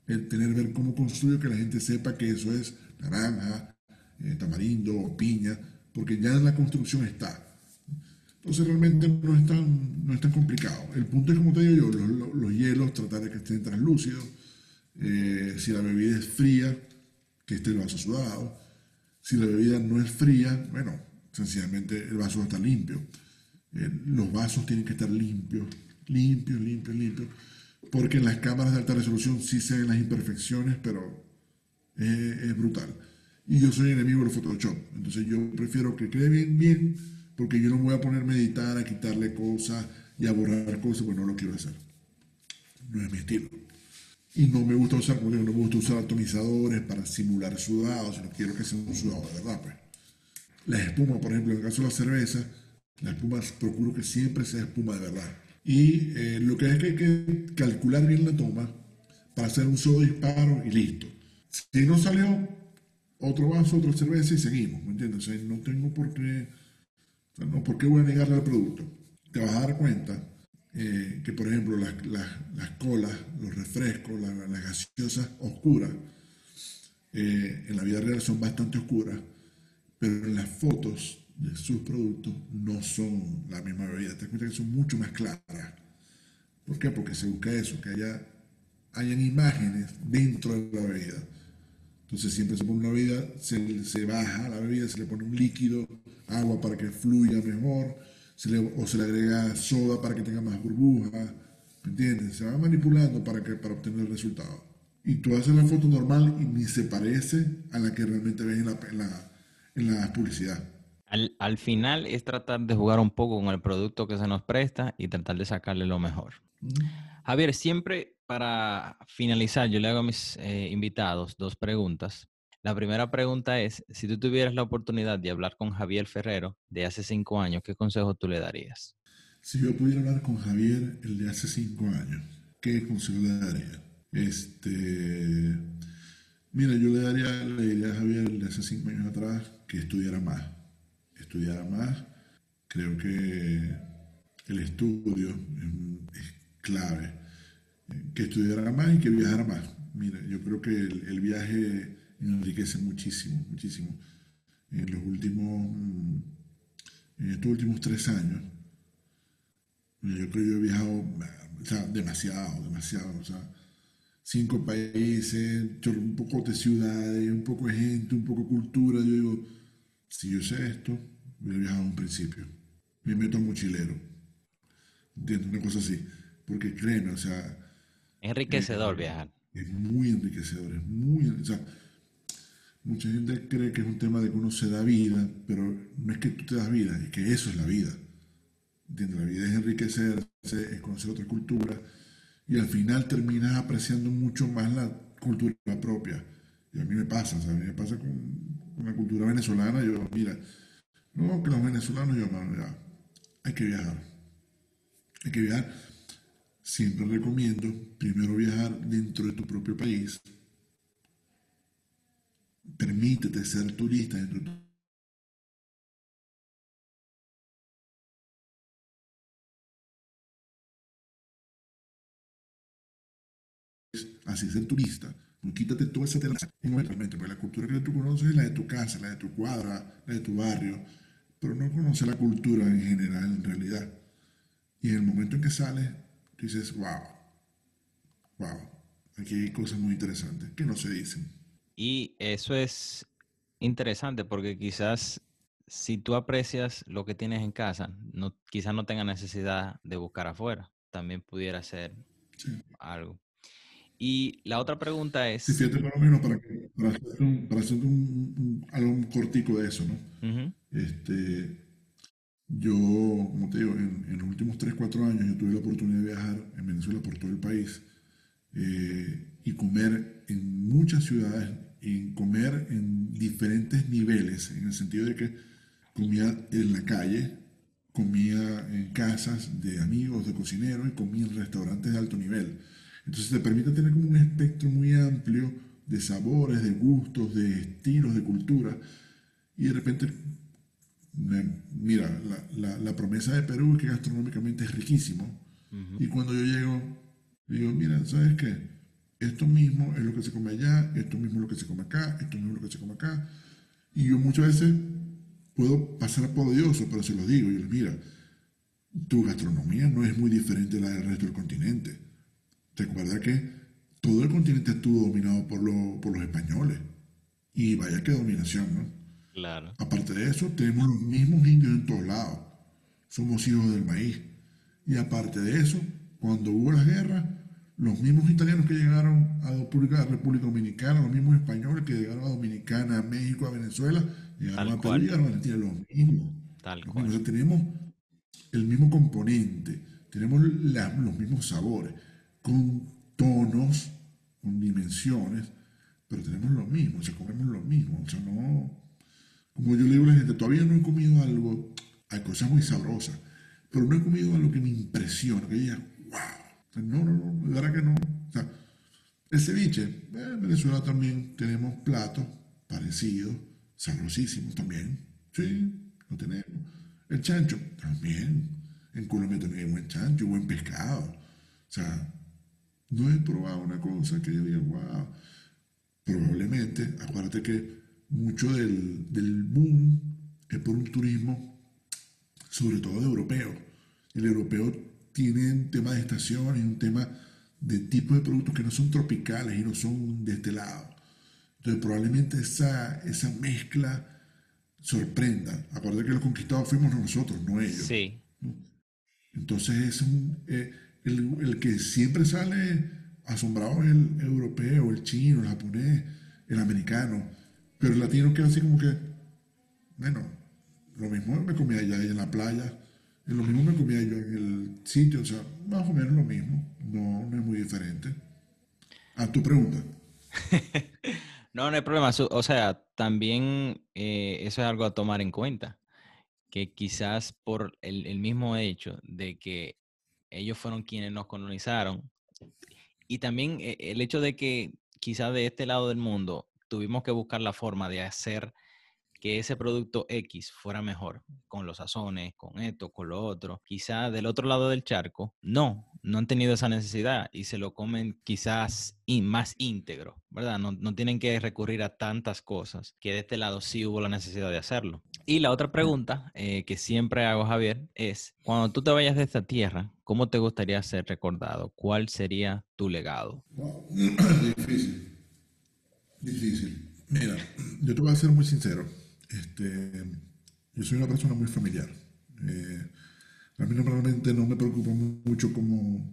el tener ver cómo construyo que la gente sepa que eso es naranja, eh, tamarindo o piña, porque ya en la construcción está. Entonces realmente no es tan, no es tan complicado. El punto es, como te digo yo, los, hielos, tratar de que estén translúcidos. Eh, si la bebida es fría, que esté el vaso sudado. Si la bebida no es fría, bueno, sencillamente el vaso está limpio. Eh, los vasos tienen que estar limpios, limpios, limpios, limpios. Porque en las cámaras de alta resolución sí se ven las imperfecciones, pero es brutal. Y yo soy enemigo del Photoshop. Entonces yo prefiero que quede bien, bien, porque yo no voy a poner a meditar, a quitarle cosas y a borrar cosas, pues no lo quiero hacer. No es mi estilo. Y no me gusta usar, no me gusta usar atomizadores para simular sudados, sino quiero que sea un sudado de verdad, pues. La espuma, por ejemplo, en el caso de la cerveza, la espuma procuro que siempre sea espuma de verdad. Y eh, lo que hay que, que calcular bien la toma para hacer un solo disparo y listo. Si no salió, otro vaso, otra cerveza y seguimos, ¿me entiendes? no tengo por qué, no, ¿por qué voy a negarle al producto? Te vas a dar cuenta eh, que, por ejemplo, las, las, colas, los refrescos, las, gaseosas oscuras, eh, en la vida real son bastante oscuras, pero en las fotos sus productos no son la misma bebida. Te das cuenta que son mucho más claras. ¿Por qué? Porque se busca eso, que haya hayan imágenes dentro de la bebida. Entonces siempre se pone una bebida, se, se, baja la bebida, se le pone un líquido, agua para que fluya mejor, se le, o se le agrega soda para que tenga más burbujas, ¿me entiendes? Se va manipulando para, que, para obtener el resultado. Y tú haces la foto normal y ni se parece a la que realmente ves en la, en la, en la publicidad. Al, al, final es tratar de jugar un poco con el producto que se nos presta y tratar de sacarle lo mejor. Javier, siempre para finalizar, yo le hago a mis eh, invitados dos preguntas. La primera pregunta es, si tú tuvieras la oportunidad de hablar con Javier Ferrero de hace cinco años, ¿qué consejo tú le darías? Si yo pudiera hablar con Javier, el de hace cinco años, ¿qué consejo le daría? Este, mira, yo le daría, le diría a Javier el de hace cinco años atrás que estudiara más, estudiara más. Creo que el estudio es clave. Que estudiara más y que viajara más. Mira, yo creo que el, viaje enriquece muchísimo, muchísimo. En los últimos, mm, en estos últimos tres años, yo creo que yo he viajado o sea, demasiado, demasiado. O sea, cinco países, un poco de ciudades, un poco de gente, un poco de cultura. Yo digo, si yo sé esto, he viajado a un principio. Me meto a mochilero. ¿Entiendes? Una cosa así. Porque créeme, o sea... Enriquecedor viajar. Es muy enriquecedor, es muy... O sea, mucha gente cree que es un tema de que uno se da vida, pero no es que tú te das vida, es que eso es la vida. ¿Entiendes? La vida es enriquecerse, es conocer otra cultura, y al final terminas apreciando mucho más la cultura propia. Y a mí me pasa, ¿sabes? A mí me pasa con, la cultura venezolana, yo, mira, no, que los venezolanos, yo, mira, hay que viajar. Hay que viajar Siempre recomiendo primero viajar dentro de tu propio país. Permítete ser turista dentro de tu así ser turista, no quítate toda esa realmente, porque la cultura que tú conoces es la de tu casa, la de tu cuadra, la de tu barrio, pero no conoces la cultura en general, en realidad. Y en el momento en que sales, dices, wow, wow, aquí hay cosas muy interesantes que no se dicen. Y eso es interesante porque quizás si tú aprecias lo que tienes en casa, no, quizás no tenga necesidad de buscar afuera. También pudiera ser algo. Y la otra pregunta es... Sí, fíjate por lo menos para, para hacer, un, para hacer un, algo cortico de eso, ¿no? este, yo, como te digo, en, los últimos 3, 4 años yo tuve la oportunidad de viajar en Venezuela por todo el país eh, y comer en muchas ciudades y comer en diferentes niveles, en el sentido de que comía en la calle, comía en casas de amigos, de cocineros y comía en restaurantes de alto nivel. Entonces te permite tener como un espectro muy amplio de sabores, de gustos, de estilos, de cultura y de repente mira, la, promesa de Perú es que gastronómicamente es riquísimo. Y cuando yo llego, digo, mira, ¿sabes qué? esto mismo es lo que se come allá, esto mismo es lo que se come acá, esto mismo es lo que se come acá. Y yo muchas veces puedo pasar por odioso, pero se lo digo, yo les mira, tu gastronomía no es muy diferente a la del resto del continente. Recuerda que todo el continente estuvo dominado por, por los españoles. Y vaya que dominación, ¿no? Claro. Aparte de eso, tenemos los mismos indios en todos lados. Somos hijos del maíz. Y aparte de eso, cuando hubo la guerra, los mismos italianos que llegaron a la República, Dominicana, los mismos españoles que llegaron a Dominicana, a México, a Venezuela, llegaron a Perú, llegaron a Argentina, los mismos. Tal cual. O tenemos el mismo componente, tenemos los mismos sabores, con tonos, con dimensiones, pero tenemos lo mismo, o sea, comemos lo mismo, o sea, no... Como yo le digo a la gente, todavía no he comido algo, hay cosas muy sabrosas, pero no he comido algo que me impresiona, que diga, wow, no, no, no, la verdad que no. O sea, el ceviche, en Venezuela también tenemos platos parecidos, sabrosísimos también. Sí, lo tenemos. El chancho, también. En Colombia también hay buen chancho, buen pescado. O sea, no he probado una cosa que yo diga, wow. Probablemente, acuérdate que mucho del, del boom es por un turismo, sobre todo de europeo. El europeo tiene un tema de estación y un tema de tipo de productos que no son tropicales y no son de este lado. Entonces probablemente esa, esa mezcla sorprenda. Aparte que los conquistados fuimos nosotros, no ellos. Sí. Entonces es un, eh, el, que siempre sale asombrado es el europeo, el chino, el japonés, el americano. Pero el latino queda así como que, bueno, lo mismo me comía allá en la playa lo mismo me comía yo en el sitio, o sea, más o menos lo mismo, no, es muy diferente. A tu pregunta. no, no hay problema. O sea, también eh, eso es algo a tomar en cuenta, que quizás por el mismo hecho de que ellos fueron quienes nos colonizaron y también eh, el hecho de que quizás de este lado del mundo tuvimos que buscar la forma de hacer que ese producto X fuera mejor, con los sazones, con esto, con lo otro. Quizá del otro lado del charco, no, no han tenido esa necesidad y se lo comen quizás más íntegro, ¿verdad? No, no, tienen que recurrir a tantas cosas que de este lado sí hubo la necesidad de hacerlo. Y la otra pregunta eh, que siempre hago, Javier, es, cuando tú te vayas de esta tierra, ¿cómo te gustaría ser recordado? ¿Cuál sería tu legado? Difícil. Difícil. Mira, yo te voy a ser muy sincero. Este, yo soy una persona muy familiar. Eh, a mí normalmente no me preocupa mucho cómo,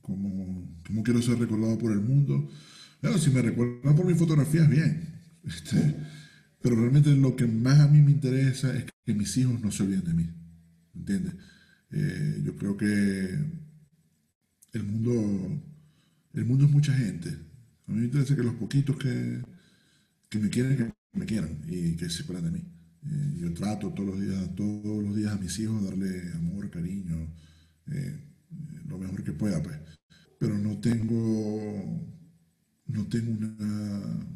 cómo, quiero ser recordado por el mundo. Claro, si me recuerdan por mis fotografías, bien. Este, pero realmente lo que más a mí me interesa es que mis hijos no se olviden de mí. ¿Entiendes? Eh, yo creo que el mundo, el mundo es mucha gente. A mí me interesa que los poquitos que, que me quieren, me quieran y que se acuerden de mí. Eh, yo trato todos los días, todos los días a mis hijos darle amor, cariño, eh, lo mejor que pueda, pues. Pero no tengo, no tengo una,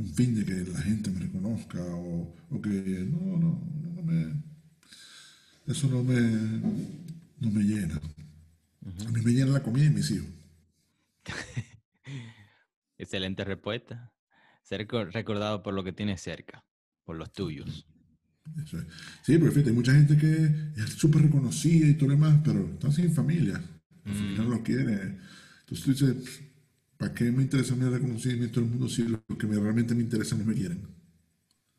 un fin de que la gente me reconozca o, o que no, no, no me, eso no me, no me llena. A mí me llena la comida y mis hijos. Excelente respuesta. Ser recordado por lo que tienes cerca, por los tuyos. Sí, pero fíjate, hay mucha gente que es súper reconocida y todo lo demás, pero están sin familia. La familia no mm. lo quiere. Entonces tú dices, ¿para qué me interesa mi reconocimiento del mundo si lo que realmente me interesa no me quieren?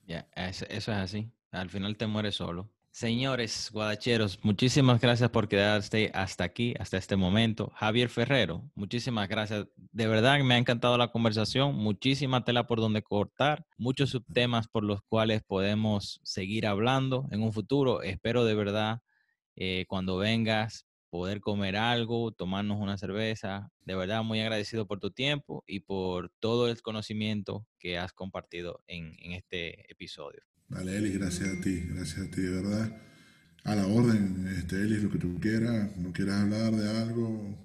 Ya, eso es así. Al final te mueres solo. Señores guadacheros, muchísimas gracias por quedarte hasta aquí, hasta este momento. Javier Ferrero, muchísimas gracias. De verdad me ha encantado la conversación, muchísima tela por donde cortar, muchos subtemas por los cuales podemos seguir hablando en un futuro. Espero de verdad eh, cuando vengas poder comer algo, tomarnos una cerveza. De verdad muy agradecido por tu tiempo y por todo el conocimiento que has compartido en este episodio. Vale, Eli, gracias a ti, gracias a ti, de verdad. A la orden, este, Eli, lo que tú quieras, no quieras hablar de algo.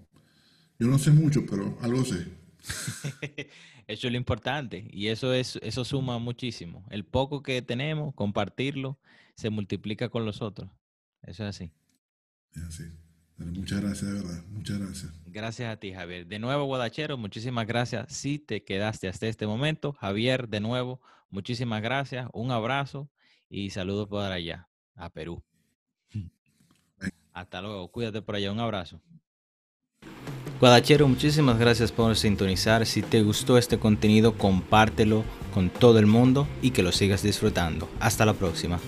Yo no sé mucho, pero algo sé. eso es lo importante y eso es eso suma muchísimo. El poco que tenemos, compartirlo, se multiplica con los otros. Eso es así. Es así. Muchas gracias, de verdad. Muchas gracias. Gracias a ti, Javier. De nuevo, Guadachero, muchísimas gracias. Si te quedaste hasta este momento, Javier, de nuevo, muchísimas gracias. Un abrazo y saludos por allá, a Perú. Hasta luego. Cuídate por allá. Un abrazo. Guadachero, muchísimas gracias por sintonizar. Si te gustó este contenido, compártelo con todo el mundo y que lo sigas disfrutando. Hasta la próxima.